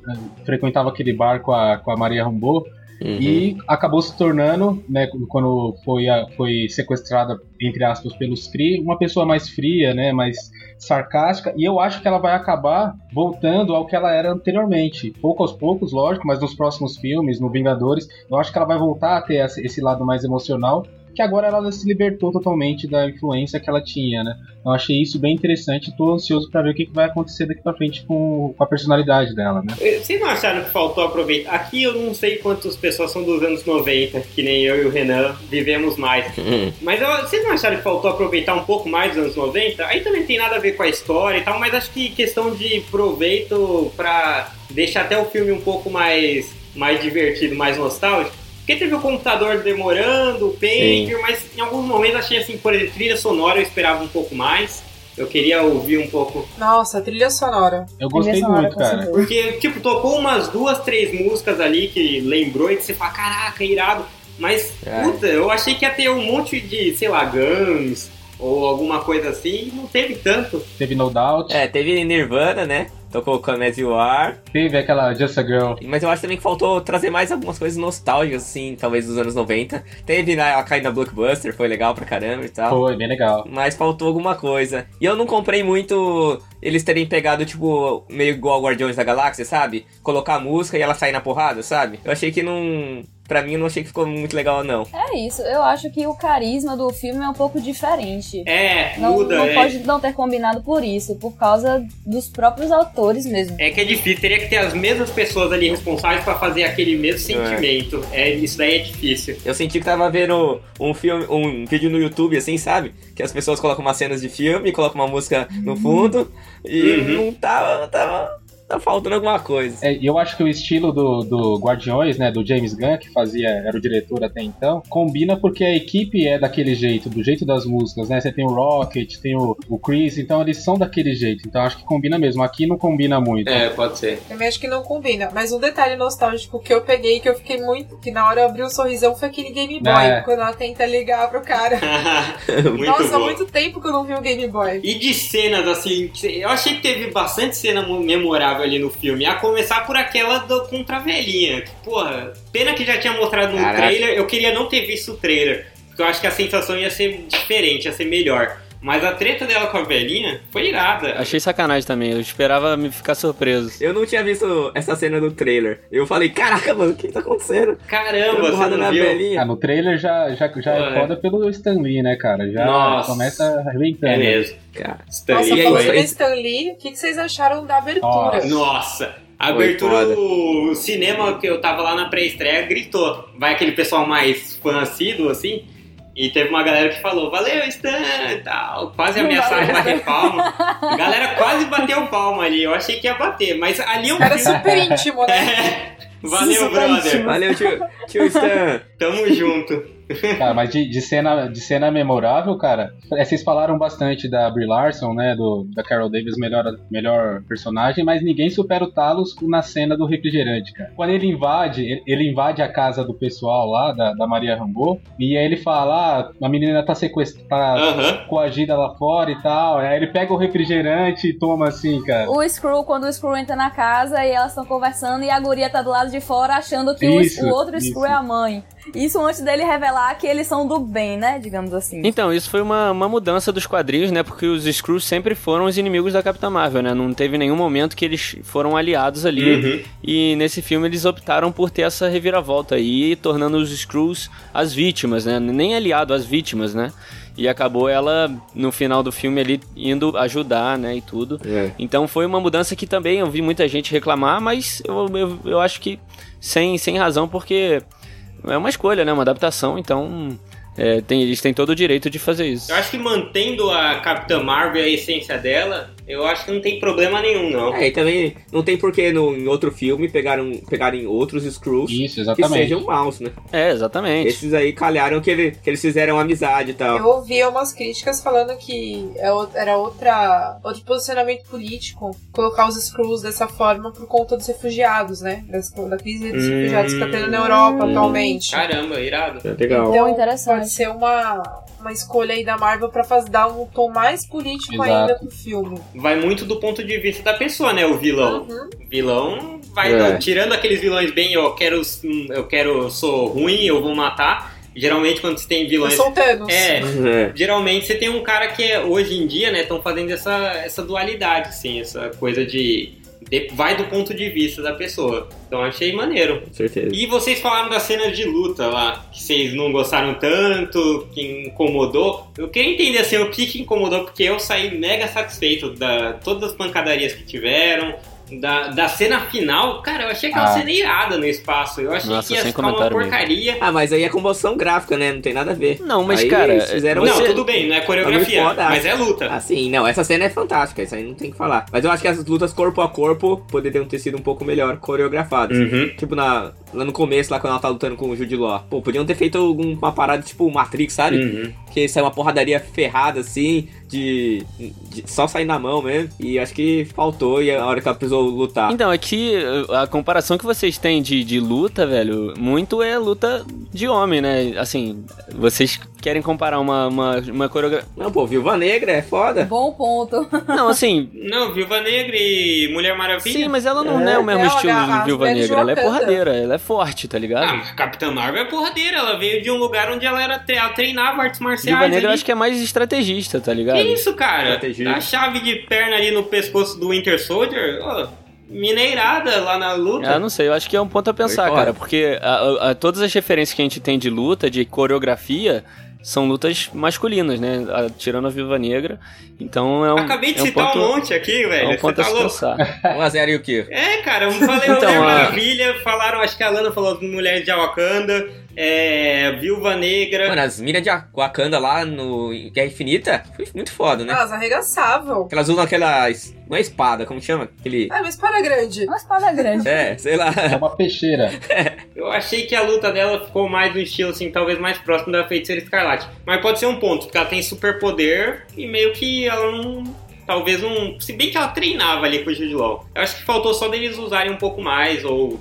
frequentava aquele bar com a, com a Maria Rambeau. Uhum. E acabou se tornando, né, quando foi, a- foi sequestrada, entre aspas, pelos Kree, uma pessoa mais fria, né, mais sarcástica, e eu acho que ela vai acabar voltando ao que ela era anteriormente. Pouco aos poucos, lógico, mas nos próximos filmes, no Vingadores, eu acho que ela vai voltar a ter esse lado mais emocional, que agora ela se libertou totalmente da influência que ela tinha, né. Eu achei isso bem interessante e tô ansioso pra ver o que que vai acontecer daqui pra frente com, com a personalidade dela, né. Vocês não acharam que faltou aproveitar? Aqui eu não sei quantas pessoas são dos anos 90, que nem eu e o Renan vivemos mais. Uhum. Mas eu- vocês não acharam que faltou aproveitar um pouco mais dos anos 90? Aí também tem nada a ver com a história e tal, mas acho que questão de proveito pra deixar até o filme um pouco mais, mais divertido, mais nostálgico. Porque teve o computador demorando, o paper, mas em alguns momentos achei assim, por exemplo, trilha sonora eu esperava um pouco mais. Eu queria ouvir um pouco. Nossa, trilha sonora. Eu gostei sonora, muito, cara. Porque, tipo, tocou umas duas, três músicas ali que lembrou e que você fala, caraca, irado. Mas, É. puta, eu achei que ia ter um monte de, sei lá, Guns ou alguma coisa assim, e não teve tanto. Teve No Doubt, É, teve Nirvana, né? Tocou Come As You Are. teve aquela Just a Girl. Mas eu acho também que faltou trazer mais algumas coisas nostálgicas, assim, talvez dos anos 90. Teve né, a Kinda Blockbuster, foi legal pra caramba e tal. Foi, bem legal. Mas faltou alguma coisa. E eu não comprei muito eles terem pegado, tipo, meio igual Guardiões da Galáxia, sabe? Colocar a música e ela sair na porrada, sabe? Eu achei que não. Pra mim eu não achei que ficou muito legal, não. É isso, eu acho que o carisma do filme é um pouco diferente. É, Não, muda. não é. pode não ter combinado por isso, por causa dos próprios autores mesmo. É que é difícil, teria que ter as mesmas pessoas ali responsáveis pra fazer aquele mesmo sentimento. É, isso daí é difícil. Eu senti que tava vendo um filme, um vídeo no YouTube, assim, sabe? Que as pessoas colocam umas cenas de filme, colocam uma música no fundo e Uhum. não tava, tava, tá faltando alguma coisa. É, e eu acho que o estilo do, do Guardiões, né, do James Gunn, que fazia, era o diretor até então, combina porque a equipe é daquele jeito, do jeito das músicas, né? Você tem o Rocket, tem o, o Chris, então eles são daquele jeito. Então acho que combina mesmo. Aqui não combina muito. É, pode ser. Também acho que não combina. Mas um detalhe nostálgico que eu peguei, que eu fiquei muito. Que na hora eu abri o sorrisão foi aquele Game Boy. É. Quando ela tenta ligar pro cara. [laughs] [laughs] muito Nossa, bom. muito tempo que eu não vi o Game Boy. E de cenas, assim, eu achei que teve bastante cena mu- ali no filme. A começar por aquela do, contra a velhinha. Que, porra, pena que já tinha mostrado no trailer. Eu queria não ter visto o trailer. Porque eu acho que a sensação ia ser diferente, ia ser melhor. Mas a treta dela com a velhinha foi irada. Achei sacanagem também, eu esperava me ficar surpreso. Eu não tinha visto essa cena do trailer. Eu falei, caraca, mano, o que tá acontecendo? Caramba, você porrada não na viu? velhinha. Ah, no trailer já, já, já É. é foda pelo Stan Lee, né, cara? Já Nossa. começa arrebentando. É mesmo. Cara, Stan Nossa, Lee aí, falando Stan Lee, o que, que vocês acharam da abertura? Nossa. Nossa, a abertura do cinema que eu tava lá na pré-estreia gritou. Vai aquele pessoal mais fã assíduo, assim. E teve uma galera que falou, valeu, Stan e tal. Quase ameaçaram de bater palma. A galera quase bateu palma ali. Eu achei que ia bater, mas ali é Cara filme- super íntimo, né? [laughs] Valeu, Super brother. íntimo. valeu, tio, tio Stan. Tamo junto. Cara, mas de, de cena, de cena memorável, cara, é, vocês falaram bastante da Brie Larson, né, do, da Carol Davis, melhor, melhor personagem, mas ninguém supera o Talos na cena do refrigerante, cara. Quando ele invade, ele, ele invade a casa do pessoal lá, da, da Maria Rambo, e aí ele fala, ah, a menina tá sequestrada, Aham. coagida lá fora e tal, aí ele pega o refrigerante e toma assim, cara. O Screw, quando o Screw entra na casa e elas estão conversando e a guria tá do lado de fora achando que o- Isso, o, outro isso. Screw é a mãe. Isso antes dele revelar que eles são do bem, né? Digamos assim. Então, isso foi uma, uma mudança dos quadrinhos, né? Porque os Skrulls sempre foram os inimigos da Capitã Marvel, né? Não teve nenhum momento que eles foram aliados ali. Uhum. E nesse filme eles optaram por ter essa reviravolta aí, tornando os Skrulls as vítimas, né? Nem aliado, as vítimas, né? E acabou ela, no final do filme ali, indo ajudar, né? E tudo. É. Então foi uma mudança que também eu vi muita gente reclamar, mas eu, eu, eu acho que sem, sem razão, porque é uma escolha, né? Uma adaptação, então é, tem, eles têm todo o direito de fazer isso. Eu acho que mantendo a Capitã Marvel a essência dela, eu acho que não tem problema nenhum, não. É, e também não tem porquê no, em outro filme pegaram, pegarem outros Skrulls Isso, que sejam maus, né? É, exatamente. Esses aí calharam que, ele- que eles fizeram amizade e tal. Eu ouvi umas críticas falando que é era outra, outro posicionamento político colocar os Skrulls dessa forma por conta dos refugiados, né? Da, crise dos Hum. refugiados que tá tendo na Europa atualmente. Caramba, irado. É legal. Então, interessante. pode ser uma, uma escolha aí da Marvel pra fazer, dar um tom mais político Exato. ainda pro filme. Vai muito do ponto de vista da pessoa, né? O vilão. Uhum. O vilão vai É. tirando aqueles vilões bem, eu quero, eu quero, sou ruim, eu vou matar. Geralmente quando você tem Eu vilões, sou o Thanos. é, É. geralmente você tem um cara que é, hoje em dia, né, estão fazendo essa, essa dualidade, assim, essa coisa de- vai do ponto de vista da pessoa. Então achei maneiro. Com certeza. E vocês falaram das cenas de luta lá, que vocês não gostaram tanto, que incomodou. Eu queria entender assim, o que, que incomodou, porque eu saí mega satisfeito da todas as pancadarias que tiveram. Da, da cena final, cara, eu achei aquela Ah. cena irada no espaço. Eu achei Nossa, que ia ficar uma comentário mesmo. porcaria. Ah, mas aí é comoção gráfica, né? Não tem nada a ver. Não, mas Aí cara, eles fizeram Não, você- tudo bem, não é coreografia, foda. mas é luta. Ah, sim, não, essa cena é fantástica, isso aí não tem que falar. Mas eu acho que as lutas corpo a corpo poderiam ter sido um pouco melhor coreografadas. Uhum. Tipo, na, lá no começo, lá quando ela tá lutando com o Jude Law. Pô, podiam ter feito algum- uma parada tipo Matrix, sabe? Uhum. Que sai uma porradaria ferrada assim, de, de só sair na mão mesmo. E acho que faltou e a hora que ela precisou lutar. Então, é que a comparação que vocês têm de, de luta, velho, muito é luta de homem, né? Assim, vocês querem comparar uma, uma, uma coreografia. Não, pô, Viúva Negra é foda. Bom ponto. [laughs] Não, assim. Não, Viúva Negra e Mulher Maravilha. Sim, mas ela não é, o mesmo Ela, estilo a- de Viúva Negra. Ela é porradeira, ela é forte, tá Ah, ligado? mas Capitã Marvel é porradeira. Ela veio de um lugar onde ela era tre- ela treinava artes marciais. Viúva Negra eu ali. acho que é mais estrategista, tá ligado? Que isso, cara? Estrategista. A chave de perna ali no pescoço do Winter Soldier, ó, mineirada lá na luta. Ah, não sei, eu acho que é um ponto a pensar, cara, porque a- a- a- todas as referências que a gente tem de luta, de coreografia, são lutas masculinas, né? A- Tirando a Viva Negra. Então é um. Acabei de é um citar ponto, um monte aqui, É velho. um Você ponto a tá se louco. pensar. [laughs] 1x0 e o quê? É, cara, eu falei Então, Mulher a- Maravilha, falaram, acho que a Lana falou de Mulher de Wakanda, é, Viúva Negra. Mano, as minas de Wakanda lá no Guerra Infinita foi muito foda, né? Elas arregaçavam. Elas usam aquela. Não é espada, como chama? Aquele. Ah, uma espada grande. Uma espada grande. É, sei lá. É uma peixeira. [laughs] Eu achei que a luta dela ficou mais no estilo, assim, talvez mais próximo da Feiticeira Escarlate. Mas pode ser um ponto, porque ela tem superpoder e meio que ela não. Talvez não. Se bem que ela treinava ali com o Jude Law. Eu acho que faltou só deles usarem um pouco mais, ou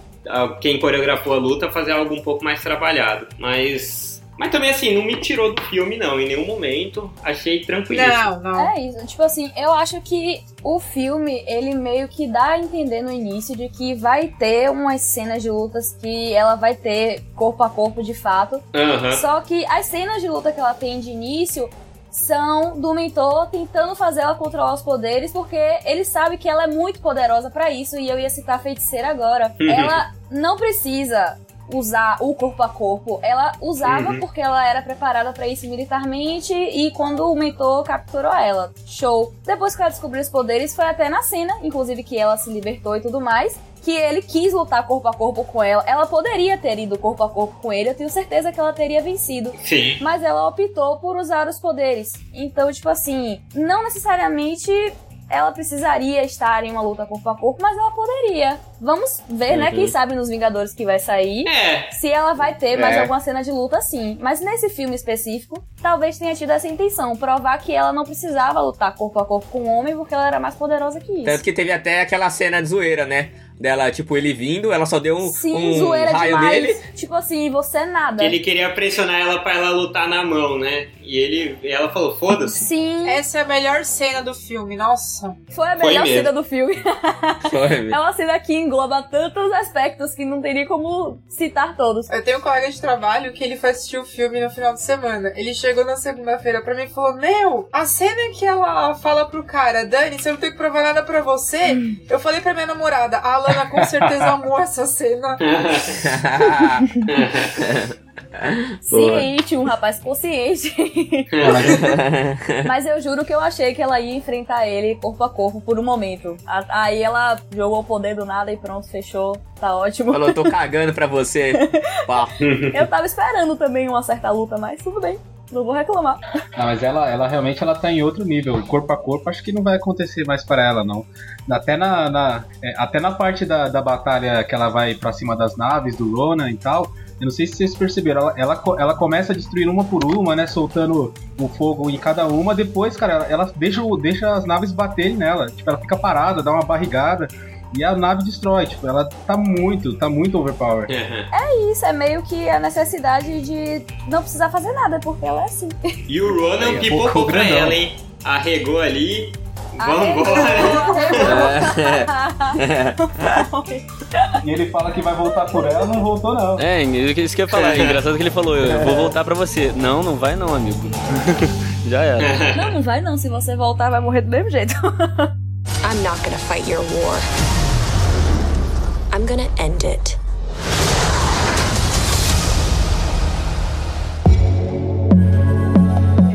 quem coreografou a luta fazer algo um pouco mais trabalhado. Mas. Mas também, assim, não me tirou do filme, não, em nenhum momento. Achei tranquilo. Não, não. É isso. Tipo assim, eu acho que o filme, ele meio que dá a entender no início de que vai ter umas cenas de lutas que ela vai ter corpo a corpo de fato. Aham. Só que as cenas de luta que ela tem de início são do mentor tentando fazer ela controlar os poderes, porque ele sabe que ela é muito poderosa pra isso, e eu ia citar a feiticeira agora. Uhum. Ela não precisa usar o corpo a corpo. Ela usava Uhum. porque ela era preparada pra isso militarmente e quando o mentor capturou ela. Show. Depois que ela descobriu os poderes, foi até na cena, inclusive que ela se libertou e tudo mais, que ele quis lutar corpo a corpo com ela. Ela poderia ter ido corpo a corpo com ele, eu tenho certeza que ela teria vencido. Sim. Mas ela optou por usar os poderes. Então, tipo assim, não necessariamente ela precisaria estar em uma luta corpo a corpo, mas ela poderia. Vamos ver, né? Uhum. Quem sabe nos Vingadores que vai sair. É, Se ela vai ter mais É. alguma cena de luta, sim. Mas nesse filme específico, talvez tenha tido essa intenção. Provar que ela não precisava lutar corpo a corpo com o homem, porque ela era mais poderosa que isso. Tanto que teve até aquela cena de zoeira, né? Dela, tipo, ele vindo, ela só deu um, Sim, um zoeira raio demais. nele. Tipo assim, você é nada. que ele queria pressionar ela pra ela lutar na mão, né? E ele, ela falou, foda-se. Sim, Essa é a melhor cena do filme, nossa. foi a Foi melhor mesmo. cena do filme. [laughs] Foi, É uma cena que engloba tantos aspectos que não teria como citar todos. Eu tenho um colega de trabalho que ele foi assistir o filme no final de semana. Ele chegou na segunda-feira pra mim e falou: Meu, a cena que ela fala pro cara, Dani, você não tem que provar nada pra você. Eu falei pra minha namorada, a Alana com certeza amou essa cena. [laughs] Ciente, um rapaz consciente. [laughs] Mas eu juro que eu achei que ela ia enfrentar ele corpo a corpo por um momento. Aí ela jogou o poder do nada e pronto, fechou. Tá ótimo. Falou, tô cagando pra você. [laughs] Eu tava esperando também uma certa luta, mas tudo bem. Não vou reclamar. Não, mas ela, ela realmente ela tá em outro nível. Corpo a corpo, acho que não vai acontecer mais para ela, não. Até na, na- é, até na parte da, da batalha que ela vai pra cima das naves do Ronan e tal. Eu não sei se vocês perceberam, ela, ela, ela começa a destruir uma por uma, né? Soltando o fogo em cada uma. Depois, cara, ela, ela deixa, deixa as naves baterem nela. Tipo, ela fica parada, dá uma barrigada. E a nave destrói. Tipo, ela tá muito, tá muito overpower. Isso é meio que a necessidade de não precisar fazer nada, porque ela é assim. E o Ronan Aí, pipocou focou pra grandão. ela, hein? Arregou ali. Arregou, Vambora. arregou. E [laughs] ele fala que vai voltar por ela, não voltou, não. É, isso que eu ia falar. É engraçado que ele falou, eu vou voltar pra você. Não, não vai não, amigo. [laughs] Já era. Não, não vai não. Se você voltar, vai morrer do mesmo jeito. I'm not gonna fight your war. I'm gonna end it.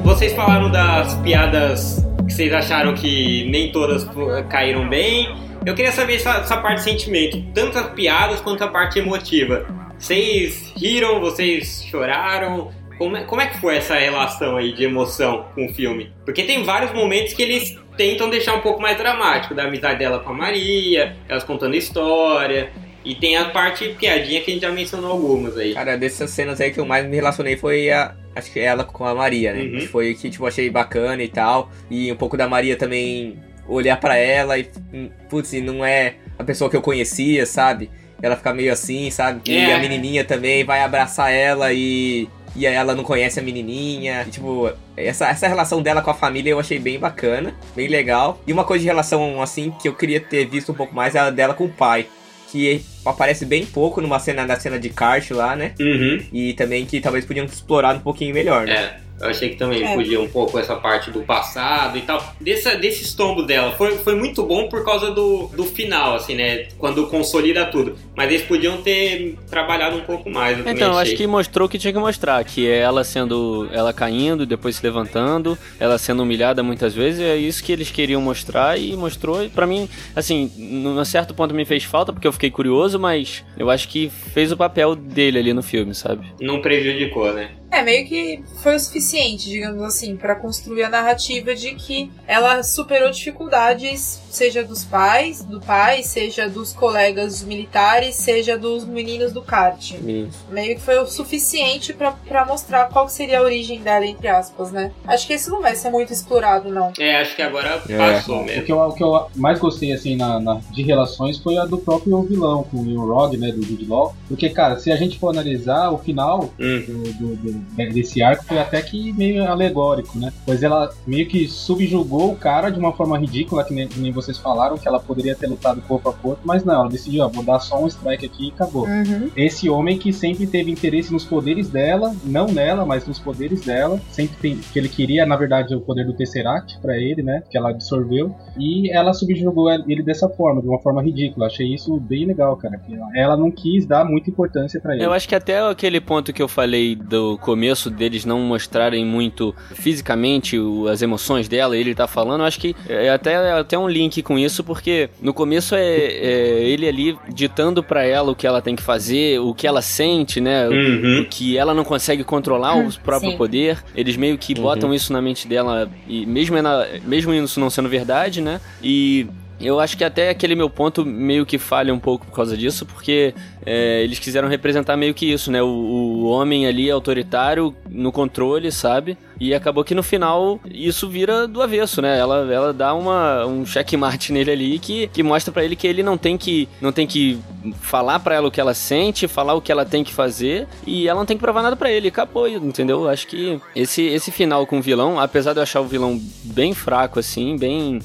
Vocês falaram das piadas que vocês acharam que nem todas caíram bem. Eu queria saber essa, essa parte de sentimento, tanto as piadas quanto a parte emotiva. Vocês riram, vocês choraram? Como é, como é que foi essa relação aí de emoção com o filme? Porque tem vários momentos que eles tentam deixar um pouco mais dramático, da amizade dela com a Maria, elas contando história. E tem a parte piadinha que a gente já mencionou algumas aí. Cara, dessas cenas aí que eu mais me relacionei foi a. Acho que ela com a Maria, né? Uhum. Foi que, tipo, achei bacana e tal. E um pouco da Maria também olhar pra ela e. hum, Putz, e não é a pessoa que eu conhecia, sabe? Ela fica meio assim, sabe? E É. a menininha também vai abraçar ela e. E ela não conhece a menininha. E, tipo, essa, essa relação dela com a família eu achei bem bacana, bem legal. E uma coisa de relação, assim, que eu queria ter visto um pouco mais é a dela com o pai. Que aparece bem pouco numa cena da cena de kart lá, né? Uhum. E também que talvez podiam explorar um pouquinho melhor, né? É. Eu achei que também É. podia um pouco essa parte do passado e tal. Dessa, desses tombos dela. Foi, foi muito bom por causa do, do final, assim, né? Quando consolida tudo. Mas eles podiam ter trabalhado um pouco mais. Eu Então, eu achei. acho que mostrou o que tinha que mostrar, que é ela sendo. ela caindo, depois se levantando, ela sendo humilhada muitas vezes, é isso que eles queriam mostrar e mostrou. E pra mim, assim, num certo ponto me fez falta, porque eu fiquei curioso, mas eu acho que fez o papel dele ali no filme, sabe? Não prejudicou, né? É, meio que foi o suficiente, digamos assim, pra construir a narrativa de que ela superou dificuldades, seja dos pais, do pai, seja dos colegas militares, seja dos meninos do kart. Isso. Meio que foi o suficiente pra, pra mostrar qual que seria a origem dela, entre aspas, né? Acho que isso não vai ser muito explorado, não. É, acho que agora É. passou O mesmo. que, eu, o que eu mais gostei, assim, na, na- de relações foi a do próprio vilão, com o Neil Rog, né, do Jude Law. Porque, cara, se a gente for analisar o final Hum. do, do- do- desse arco, foi até que meio alegórico, né? Pois ela meio que subjugou o cara de uma forma ridícula, que nem, que nem vocês falaram, que ela poderia ter lutado corpo a corpo, mas não, ela decidiu, ó, vou dar só um strike aqui e acabou. Uhum. Esse homem que sempre teve interesse nos poderes dela, não nela, mas nos poderes dela, sempre tem, que ele queria, na verdade, o poder do Tesseract pra ele, né, que ela absorveu, e ela subjugou ele dessa forma, de uma forma ridícula. Achei isso bem legal, cara. Ela não quis dar muita importância pra ele. Eu acho que até aquele ponto que eu falei do começo deles não mostrarem muito fisicamente o- as emoções dela, ele tá falando, eu acho que é até, é até um link com isso, porque no começo é, é ele ali ditando pra ela o que ela tem que fazer, o que ela sente, né? Uhum. O que ela não consegue controlar o próprio sim. poder. Eles meio que botam isso na mente dela, e mesmo, é na- mesmo isso não sendo verdade, né? E eu acho que até aquele meu ponto meio que falha um pouco por causa disso, porque é, eles quiseram representar meio que isso, né? O, o homem ali autoritário no controle, sabe? E acabou que no final isso vira do avesso, né? Ela, ela dá uma, um checkmate nele ali que, que mostra pra ele que ele não tem que não tem que falar pra ela o que ela sente, falar o que ela tem que fazer e ela não tem que provar nada pra ele. Acabou, entendeu? Acho que esse, esse final com o vilão, apesar de eu achar o vilão bem fraco assim, bem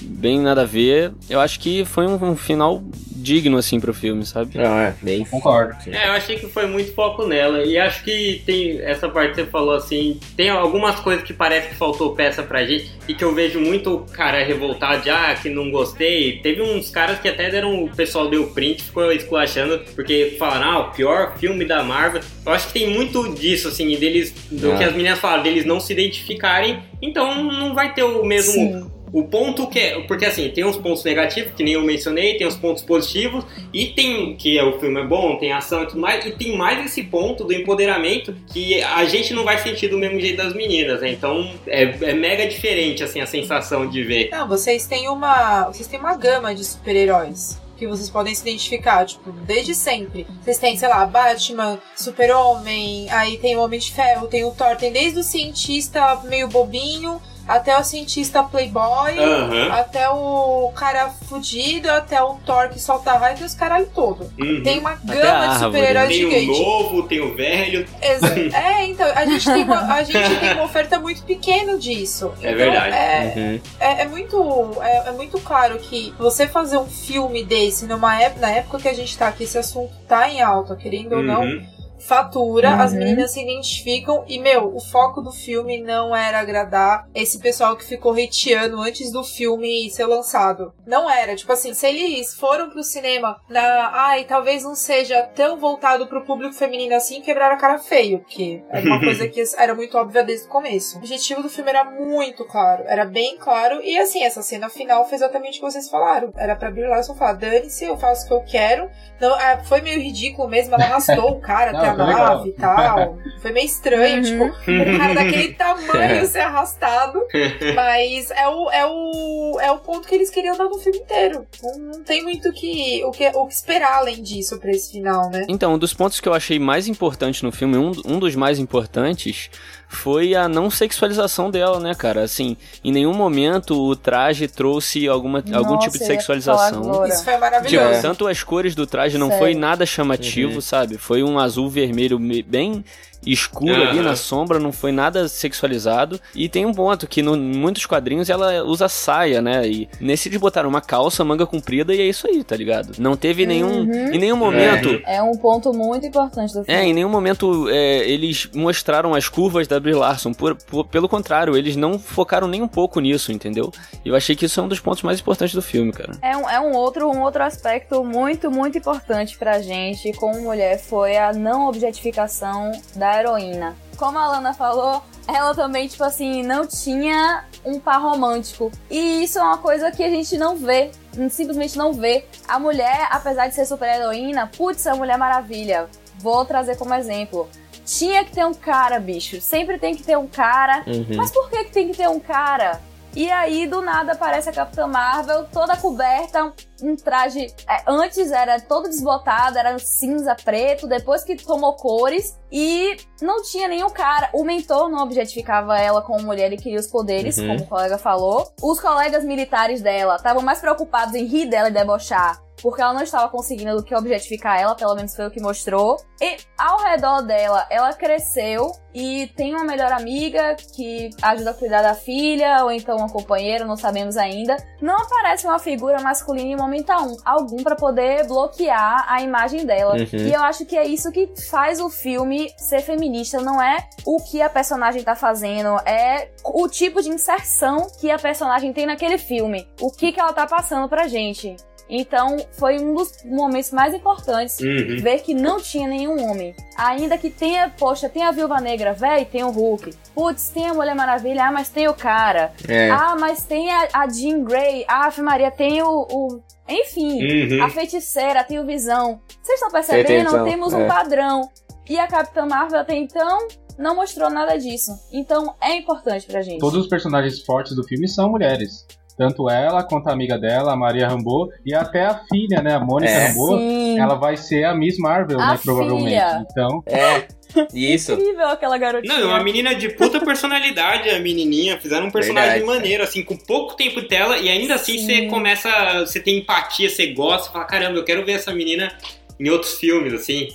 bem nada a ver, eu acho que foi um, um final digno assim pro filme, sabe? Não, é, bem. Concordo. Sim. É, eu achei que foi muito foco nela. E acho que tem essa parte que você falou assim. Tem algumas coisas que parece que faltou peça pra gente. E que eu vejo muito cara revoltado de ah, que não gostei. Teve uns caras que até deram. O pessoal deu print, ficou esculachando. Porque falaram, ah, o pior filme da Marvel. Eu acho que tem muito disso, assim, deles. Do Ah. que as meninas falaram, deles não se identificarem. Então não vai ter o mesmo. Sim. O ponto que é. Porque assim, tem uns pontos negativos, que nem eu mencionei, tem os pontos positivos, e tem. Que é, o filme é bom, tem ação e tudo mais, e tem mais esse ponto do empoderamento que a gente não vai sentir do mesmo jeito das meninas, né? Então é, é mega diferente, assim, a sensação de ver. Não, vocês têm uma. Vocês têm uma gama de super-heróis. Que vocês podem se identificar, tipo, desde sempre. Vocês têm, sei lá, Batman, Super-Homem, aí tem o Homem de Ferro, tem o Thor, tem desde o cientista meio bobinho até o cientista playboy, Aham. até o cara fudido, até o Thor que solta raio e os caralho todo. Uhum. Tem uma gama de super-heróis Tem o gigante. novo, tem o velho. Exa- [laughs] É, então, a gente, tem uma, a gente tem uma oferta muito pequena disso. É Então, verdade. é- Uhum. é, é muito, é, é muito claro que você fazer um filme desse numa época, na época que a gente tá, que esse assunto tá em alta, querendo ou não, Uhum. Fatura, Uhum. as meninas se identificam e, meu, o foco do filme não era agradar esse pessoal que ficou hateando antes do filme ser lançado. Não era. Tipo assim, se eles foram pro cinema na. Ai, talvez não seja tão voltado pro público feminino assim, quebraram a cara feio, porque era uma [laughs] coisa que era muito óbvia desde o começo. O objetivo do filme era muito claro, era bem claro, e assim, essa cena final foi exatamente o que vocês falaram. Era pra Brie Larson falar: dane-se, eu faço o que eu quero. Não, é, foi meio ridículo mesmo, ela arrastou o cara [laughs] Não, até nave e tal. Foi meio estranho, Uhum. tipo, um cara daquele [laughs] tamanho ser arrastado. [laughs] Mas é o, é o, é o ponto que eles queriam dar no filme inteiro. Não, não tem muito que, o, que, o que esperar além disso pra esse final, né? Então, um dos pontos que eu achei mais importante no filme, um, um dos mais importantes, foi a não sexualização dela, né, cara? Assim, em nenhum momento o traje trouxe alguma, algum Nossa, tipo de sexualização. Isso foi Tipo, maravilhoso. tanto as cores do traje não Sério. foi nada chamativo, Uhum. sabe? Foi um azul vermelho me- bem escuro ali Aham. na sombra, não foi nada sexualizado. E tem um ponto que no, em muitos quadrinhos ela usa saia, né? E nesse eles botaram uma calça, manga comprida e é isso aí, tá ligado? Não teve nenhum. Uhum. Em nenhum momento. É um ponto muito importante do filme. É, em nenhum momento é, eles mostraram as curvas da Brie Larson. Por- por- pelo contrário, eles não focaram nem um pouco nisso, entendeu? E eu achei que isso é um dos pontos mais importantes do filme, cara. É um, é um outro, um outro aspecto muito, muito importante pra gente como mulher foi a não objetificação da heroína. Como a Lana falou, ela também, tipo assim, não tinha um par romântico. E isso é uma coisa que a gente não vê. Simplesmente não vê. A mulher, apesar de ser super heroína, putz, é a Mulher Maravilha. Vou trazer como exemplo. Tinha que ter um cara, bicho. Sempre tem que ter um cara. Uhum. Mas por que, que tem que ter um cara? E aí, do nada, aparece a Capitã Marvel, toda coberta, um traje. é, antes era todo desbotado, era cinza preto, depois que tomou cores. E não tinha nenhum cara. O mentor não objetificava ela como mulher e queria os poderes, Uhum. como o colega falou. Os colegas militares dela estavam mais preocupados em rir dela e debochar. Porque ela não estava conseguindo do que objetificar ela, pelo menos foi o que mostrou. E ao redor dela, ela cresceu e tem uma melhor amiga que ajuda a cuidar da filha, ou então uma companheira, não sabemos ainda. Não aparece uma figura masculina em momento algum- algum para poder bloquear a imagem dela. Uhum. E eu acho que é isso que faz o filme ser feminista, não é o que a personagem tá fazendo, é o tipo de inserção que a personagem tem naquele filme, o que que ela tá passando pra gente. Então, foi um dos momentos mais importantes Uhum. ver que não tinha nenhum homem. Ainda que tenha, poxa, tem a Viúva Negra, véi, tem o Hulk. Putz, tem a Mulher Maravilha, ah, mas tem o cara. É. Ah, mas tem a, a Jean Grey. Ah, Ave Maria, tem o. o- Enfim, Uhum. a feiticeira, tem o Visão. Vocês estão percebendo? Visão, Temos é. um padrão. E a Capitã Marvel até então não mostrou nada disso. Então é importante pra gente. Todos os personagens fortes do filme são mulheres. Tanto ela quanto a amiga dela, a Maria Rambeau, e até a filha, né, a Mônica É. Sim. ela vai ser a Miss Marvel, A né, provavelmente. filha. Então, É. [laughs] Isso. Incrível aquela garotinha. Não, é uma menina de puta personalidade, a menininha. Fizeram um personagem Verdade. maneiro, assim, com pouco tempo de tela, e ainda assim Sim. você começa. Você tem empatia, você gosta, você fala: caramba, eu quero ver essa menina em outros filmes, assim.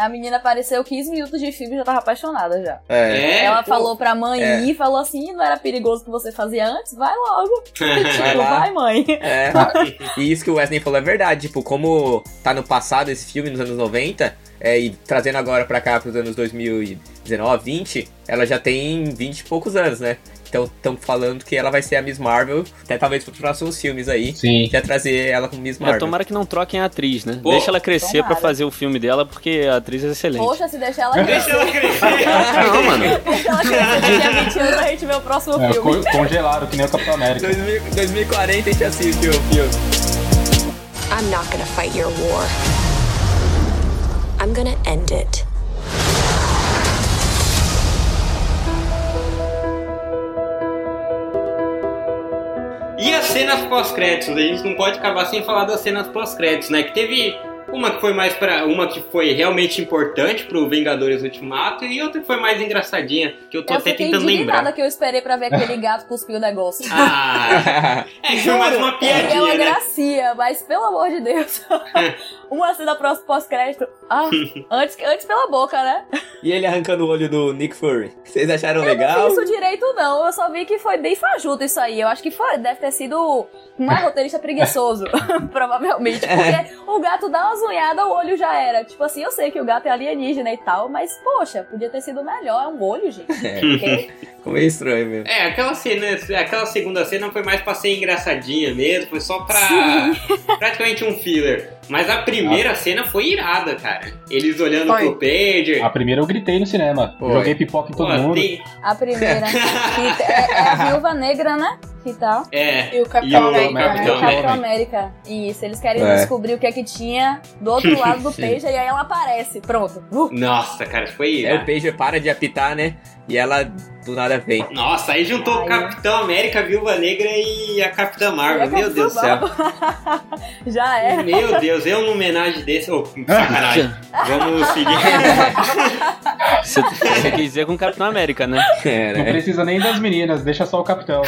A menina apareceu 15 minutos de filme e já tava apaixonada já. É. É, Ela pô. falou pra mãe É. ir, falou assim, não era perigoso o que você fazia antes? Vai logo. [laughs] Vai tipo, vai, mãe. É. E isso que o Wesley falou é verdade. Tipo, como tá no passado esse filme, nos anos 90, é, e trazendo agora pra cá pros anos 2019, 20, ela já tem 20 e poucos anos, né? Então estão falando que ela vai ser a Miss Marvel, até talvez pros próximos filmes aí. sim. Já trazer ela como Miss É, Marvel. tomara que não troquem a atriz, né? Pô, Deixa ela crescer pra fazer o filme dela, porque a atriz é excelente. Poxa, se deixar ela Deixa crescer, ela crescer. Não, mano. [laughs] deixa ela crescer daqui a 20 anos a gente vê o próximo É, filme. co- congelaram, que nem o Capitão América. 2000 2040 a gente assiste o filme. I'm not gonna fight your war. I'm gonna end it. E as cenas pós-créditos, a gente não pode acabar sem falar das cenas pós-créditos, né? Que teve uma que foi mais para uma que foi realmente importante pro Vingadores Ultimato e outra que foi mais engraçadinha, que eu tô Eu até tentando lembrar. que eu esperei pra ver aquele gato cuspir o negócio. Ah, é, foi mais uma [laughs] é uma piadinha, né? gracia, mas pelo amor de Deus. [laughs] uma cena pós-crédito. Ah, [laughs] antes, antes pela boca, né? e ele arrancando o olho do Nick Fury. Vocês acharam Eu legal? não vi isso direito, não. Eu só vi que foi bem fajuto isso aí. Eu acho que foi, deve ter sido um [laughs] roteirista preguiçoso, [laughs] provavelmente. Porque o gato dá umas unhadas, o olho já era. Tipo assim, eu sei que o gato é alienígena e tal, mas, poxa, podia ter sido melhor. É um olho, gente. Porque Ficou meio estranho mesmo. É, aquela cena, aquela segunda cena foi mais pra ser engraçadinha mesmo, foi só pra praticamente um filler. Mas a primeira cena foi irada, cara. Eles olhando Foi. pro pager. A primeira eu gritei no cinema. Foi. Joguei pipoca em todo Pô, mundo. tem- a primeira [laughs] é, é a viúva negra, né? Que tal? É. E o Capitão E o América, É, Capitão o Capitão América. América. Isso, eles querem É. descobrir o que é que tinha do outro lado do [laughs] pager e aí ela aparece. Pronto. Uh, Nossa, cara, foi É, o irado. Pager para de apitar, né? E ela do nada vem. Nossa, aí juntou o Ai, Capitão América, Viúva Negra e a Capitã Marvel. Meu Deus do céu. [laughs] Já é. Meu Deus, eu num homenagem desse. Ô, sacanagem. [laughs] Vamos seguir. [laughs] Você, você quis dizer com o Capitão América, né? É, Não precisa nem das meninas, deixa só o capitão.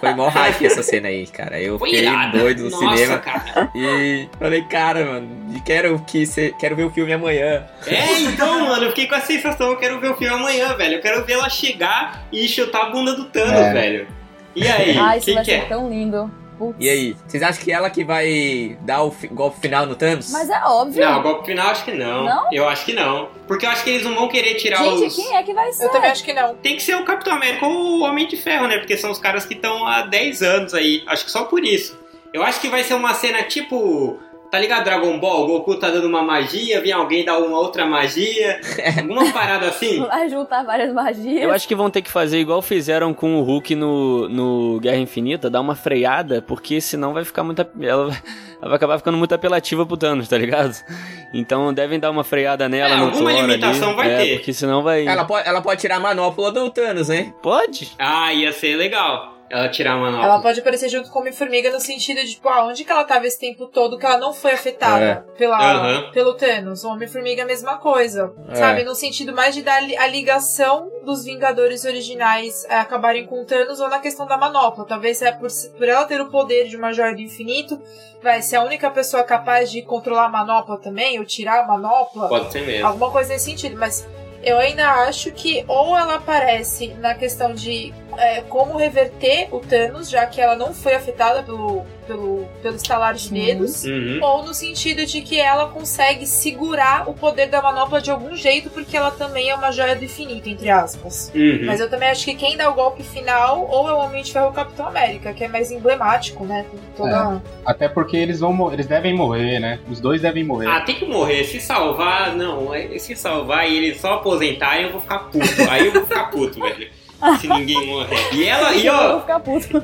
Foi mó hype essa cena aí, cara. Eu Foi fiquei irado. doido no Nossa, cinema. cara. E falei, cara, mano, quero, que cê, quero ver o filme amanhã. É, então, mano, eu fiquei com a sensação, eu quero ver o filme amanhã, velho. Eu quero ver ela chegar e chutar a bunda do Thanos, É. velho. E aí, Ai, isso quem vai que ser é? tão lindo. Putz. E aí, vocês acham que ela que vai dar o golpe final no Thanos? Mas é óbvio. Não, golpe final acho que não. Não? Eu acho que não. Porque eu acho que eles não vão querer tirar Gente, os. quem é que vai ser? Eu também acho que não. Tem que ser o Capitão América ou o Homem de Ferro, né? Porque são os caras que estão há 10 anos aí. Acho que só por isso. Eu acho que vai ser uma cena tipo. Tá ligado Dragon Ball? O Goku tá dando uma magia, vem alguém dar uma outra magia. [laughs] Alguma parada assim? Vai juntar várias magias. Eu acho que vão ter que fazer igual fizeram com o Hulk no, no Guerra Infinita, dar uma freada, porque senão vai ficar muito. Ela, vai- ela vai acabar ficando muito apelativa pro Thanos, tá ligado? Então devem dar uma freada nela É, no alguma Thor ali. limitação vai é, ter. Porque senão vai. Ela pode, ela pode tirar a manopla do Thanos, né? Pode? Ah, ia ser legal. Ela tirar a manopla. Ela pode aparecer junto com Homem-Formiga no sentido de, tipo, ah, onde que ela tava esse tempo todo que ela não foi afetada pela, Aham. pelo Thanos? O Homem-Formiga é a mesma coisa, É. sabe? No sentido mais de dar a ligação dos Vingadores originais é, acabarem com o Thanos ou na questão da manopla. Talvez é por, por ela ter o poder de uma joia do infinito, vai ser a única pessoa capaz de controlar a manopla também, ou tirar a manopla. Pode ser mesmo. Alguma coisa nesse sentido, mas eu ainda acho que ou ela aparece na questão de é, como reverter o Thanos, já que ela não foi afetada pelo, pelo, pelo estalar de dedos, Uhum. ou no sentido de que ela consegue segurar o poder da manopla de algum jeito, porque ela também é uma joia do infinito, entre aspas. Uhum. Mas eu também acho que quem dá o golpe final ou é o Homem de Ferro ou o Capitão América, que é mais emblemático, né? Toda... Até porque eles vão eles devem morrer, né? Os dois devem morrer. Ah, tem que morrer. Se salvar, não. é- Se salvar e eles só aposentarem, eu vou ficar puto. Aí eu vou ficar puto, velho. Se ninguém morrer. E ela, e ó,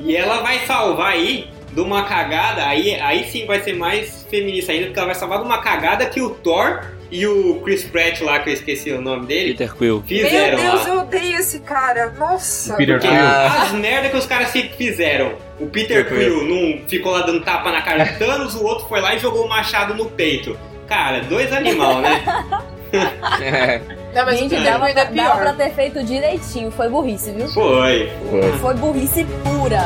e ela vai salvar aí de uma cagada, aí, aí sim vai ser mais feminista ainda, porque ela vai salvar de uma cagada que o Thor e o Chris Pratt lá, que eu esqueci o nome dele, Peter Quill. fizeram Meu Deus, lá. eu odeio esse cara. Nossa. Peter Quill. Ah. as merdas que os caras se fizeram. O Peter Peter Quill não ficou lá dando tapa na cara do Thanos, o outro foi lá e jogou o machado no peito. Cara, dois animal, né? [laughs] É, Não, mas Gente, o dava, ainda é dava pra pior. ter feito direitinho. Foi burrice, viu? Foi. Foi burrice pura.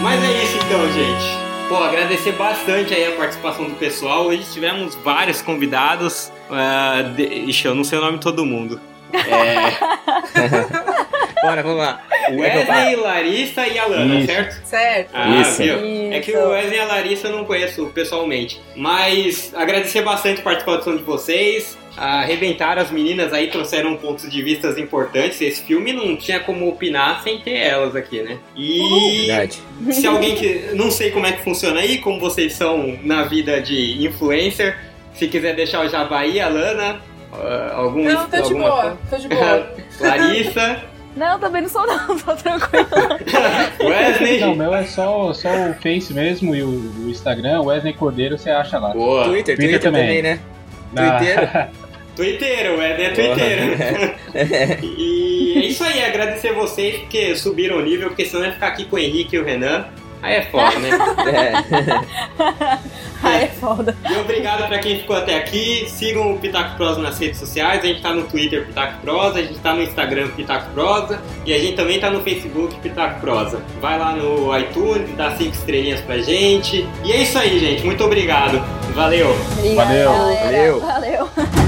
Mas é isso então, gente. Pô, agradecer bastante aí a participação do pessoal. Hoje tivemos vários convidados. ah, de... Ixi, eu não sei o nome de todo mundo. É, [laughs] bora, vamos lá. Wesley, Larissa e Alana, Isso. certo? Certo. Ah, Isso. viu? É que Isso. o Wesley e a Larissa eu não conheço pessoalmente. Mas agradecer bastante a participação de vocês. Arrebentaram as meninas aí, trouxeram pontos de vista importantes. Esse filme não tinha como opinar sem ter elas aqui, né? E Verdade. se alguém que. Não sei como é que funciona aí, como vocês são na vida de influencer. Se quiser deixar o jabá aí, Alana. ah, algum, Não, tô de alguma boa. Tô de boa. [laughs] Larissa, Não, também não sou não, [laughs] tô tranquilo. Wesley. Não, o meu é só, só o Face mesmo e o, o Instagram, Wesley Cordeiro, você acha lá. Boa. Twitter, Twitter Twitter também, também. né? Na- Twitter. [laughs] Twitteiro, o Wesley é twitteiro. [laughs] E é isso aí, agradecer vocês porque subiram o nível, porque senão ia ficar aqui com o Henrique e o Renan. Aí é foda, né? [laughs] É. [laughs] Aí é foda. E obrigado pra quem ficou até aqui. Sigam o Pitaco Prosa nas redes sociais. A gente tá no Twitter Pitaco Prosa, a gente tá no Instagram Pitaco Prosa e a gente também tá no Facebook Pitaco Prosa. Vai lá no iTunes, dá cinco estrelinhas pra gente. E é isso aí, gente. Muito obrigado. Valeu! Obrigada, Valeu. galera. Valeu. Valeu. [laughs]